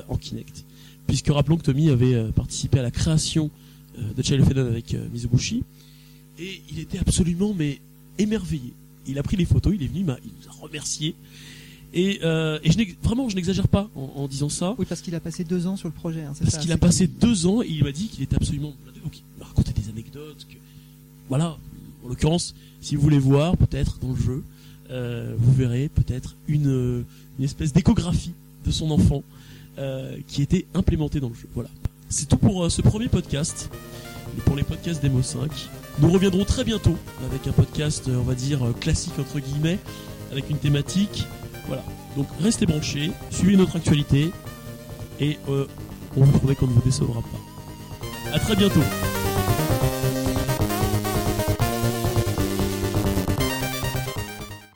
en Kinect. Puisque rappelons que Tommy avait euh, participé à la création euh, de Child of Eden avec euh, Mizuguchi, et il était absolument mais émerveillé. Il a pris les photos, il est venu, il nous a remercié. Et, euh, et je vraiment, je n'exagère pas en, en disant ça. Oui, parce qu'il a passé deux ans sur le projet. Hein, Parce qu'il a passé deux ans et il m'a dit qu'il était absolument. Donc il m'a raconté des anecdotes. Que, voilà. En l'occurrence, si vous voulez voir, peut-être dans le jeu, euh, vous verrez peut-être une, une espèce d'échographie de son enfant qui était implémentée dans le jeu. Voilà. C'est tout pour euh, ce premier podcast. Pour les podcasts Demo 5. Nous reviendrons très bientôt avec un podcast, euh, on va dire, euh, classique entre guillemets, avec une thématique. Voilà. Donc restez branchés, suivez notre actualité et euh, on vous promet qu'on ne vous décevra pas. À très bientôt.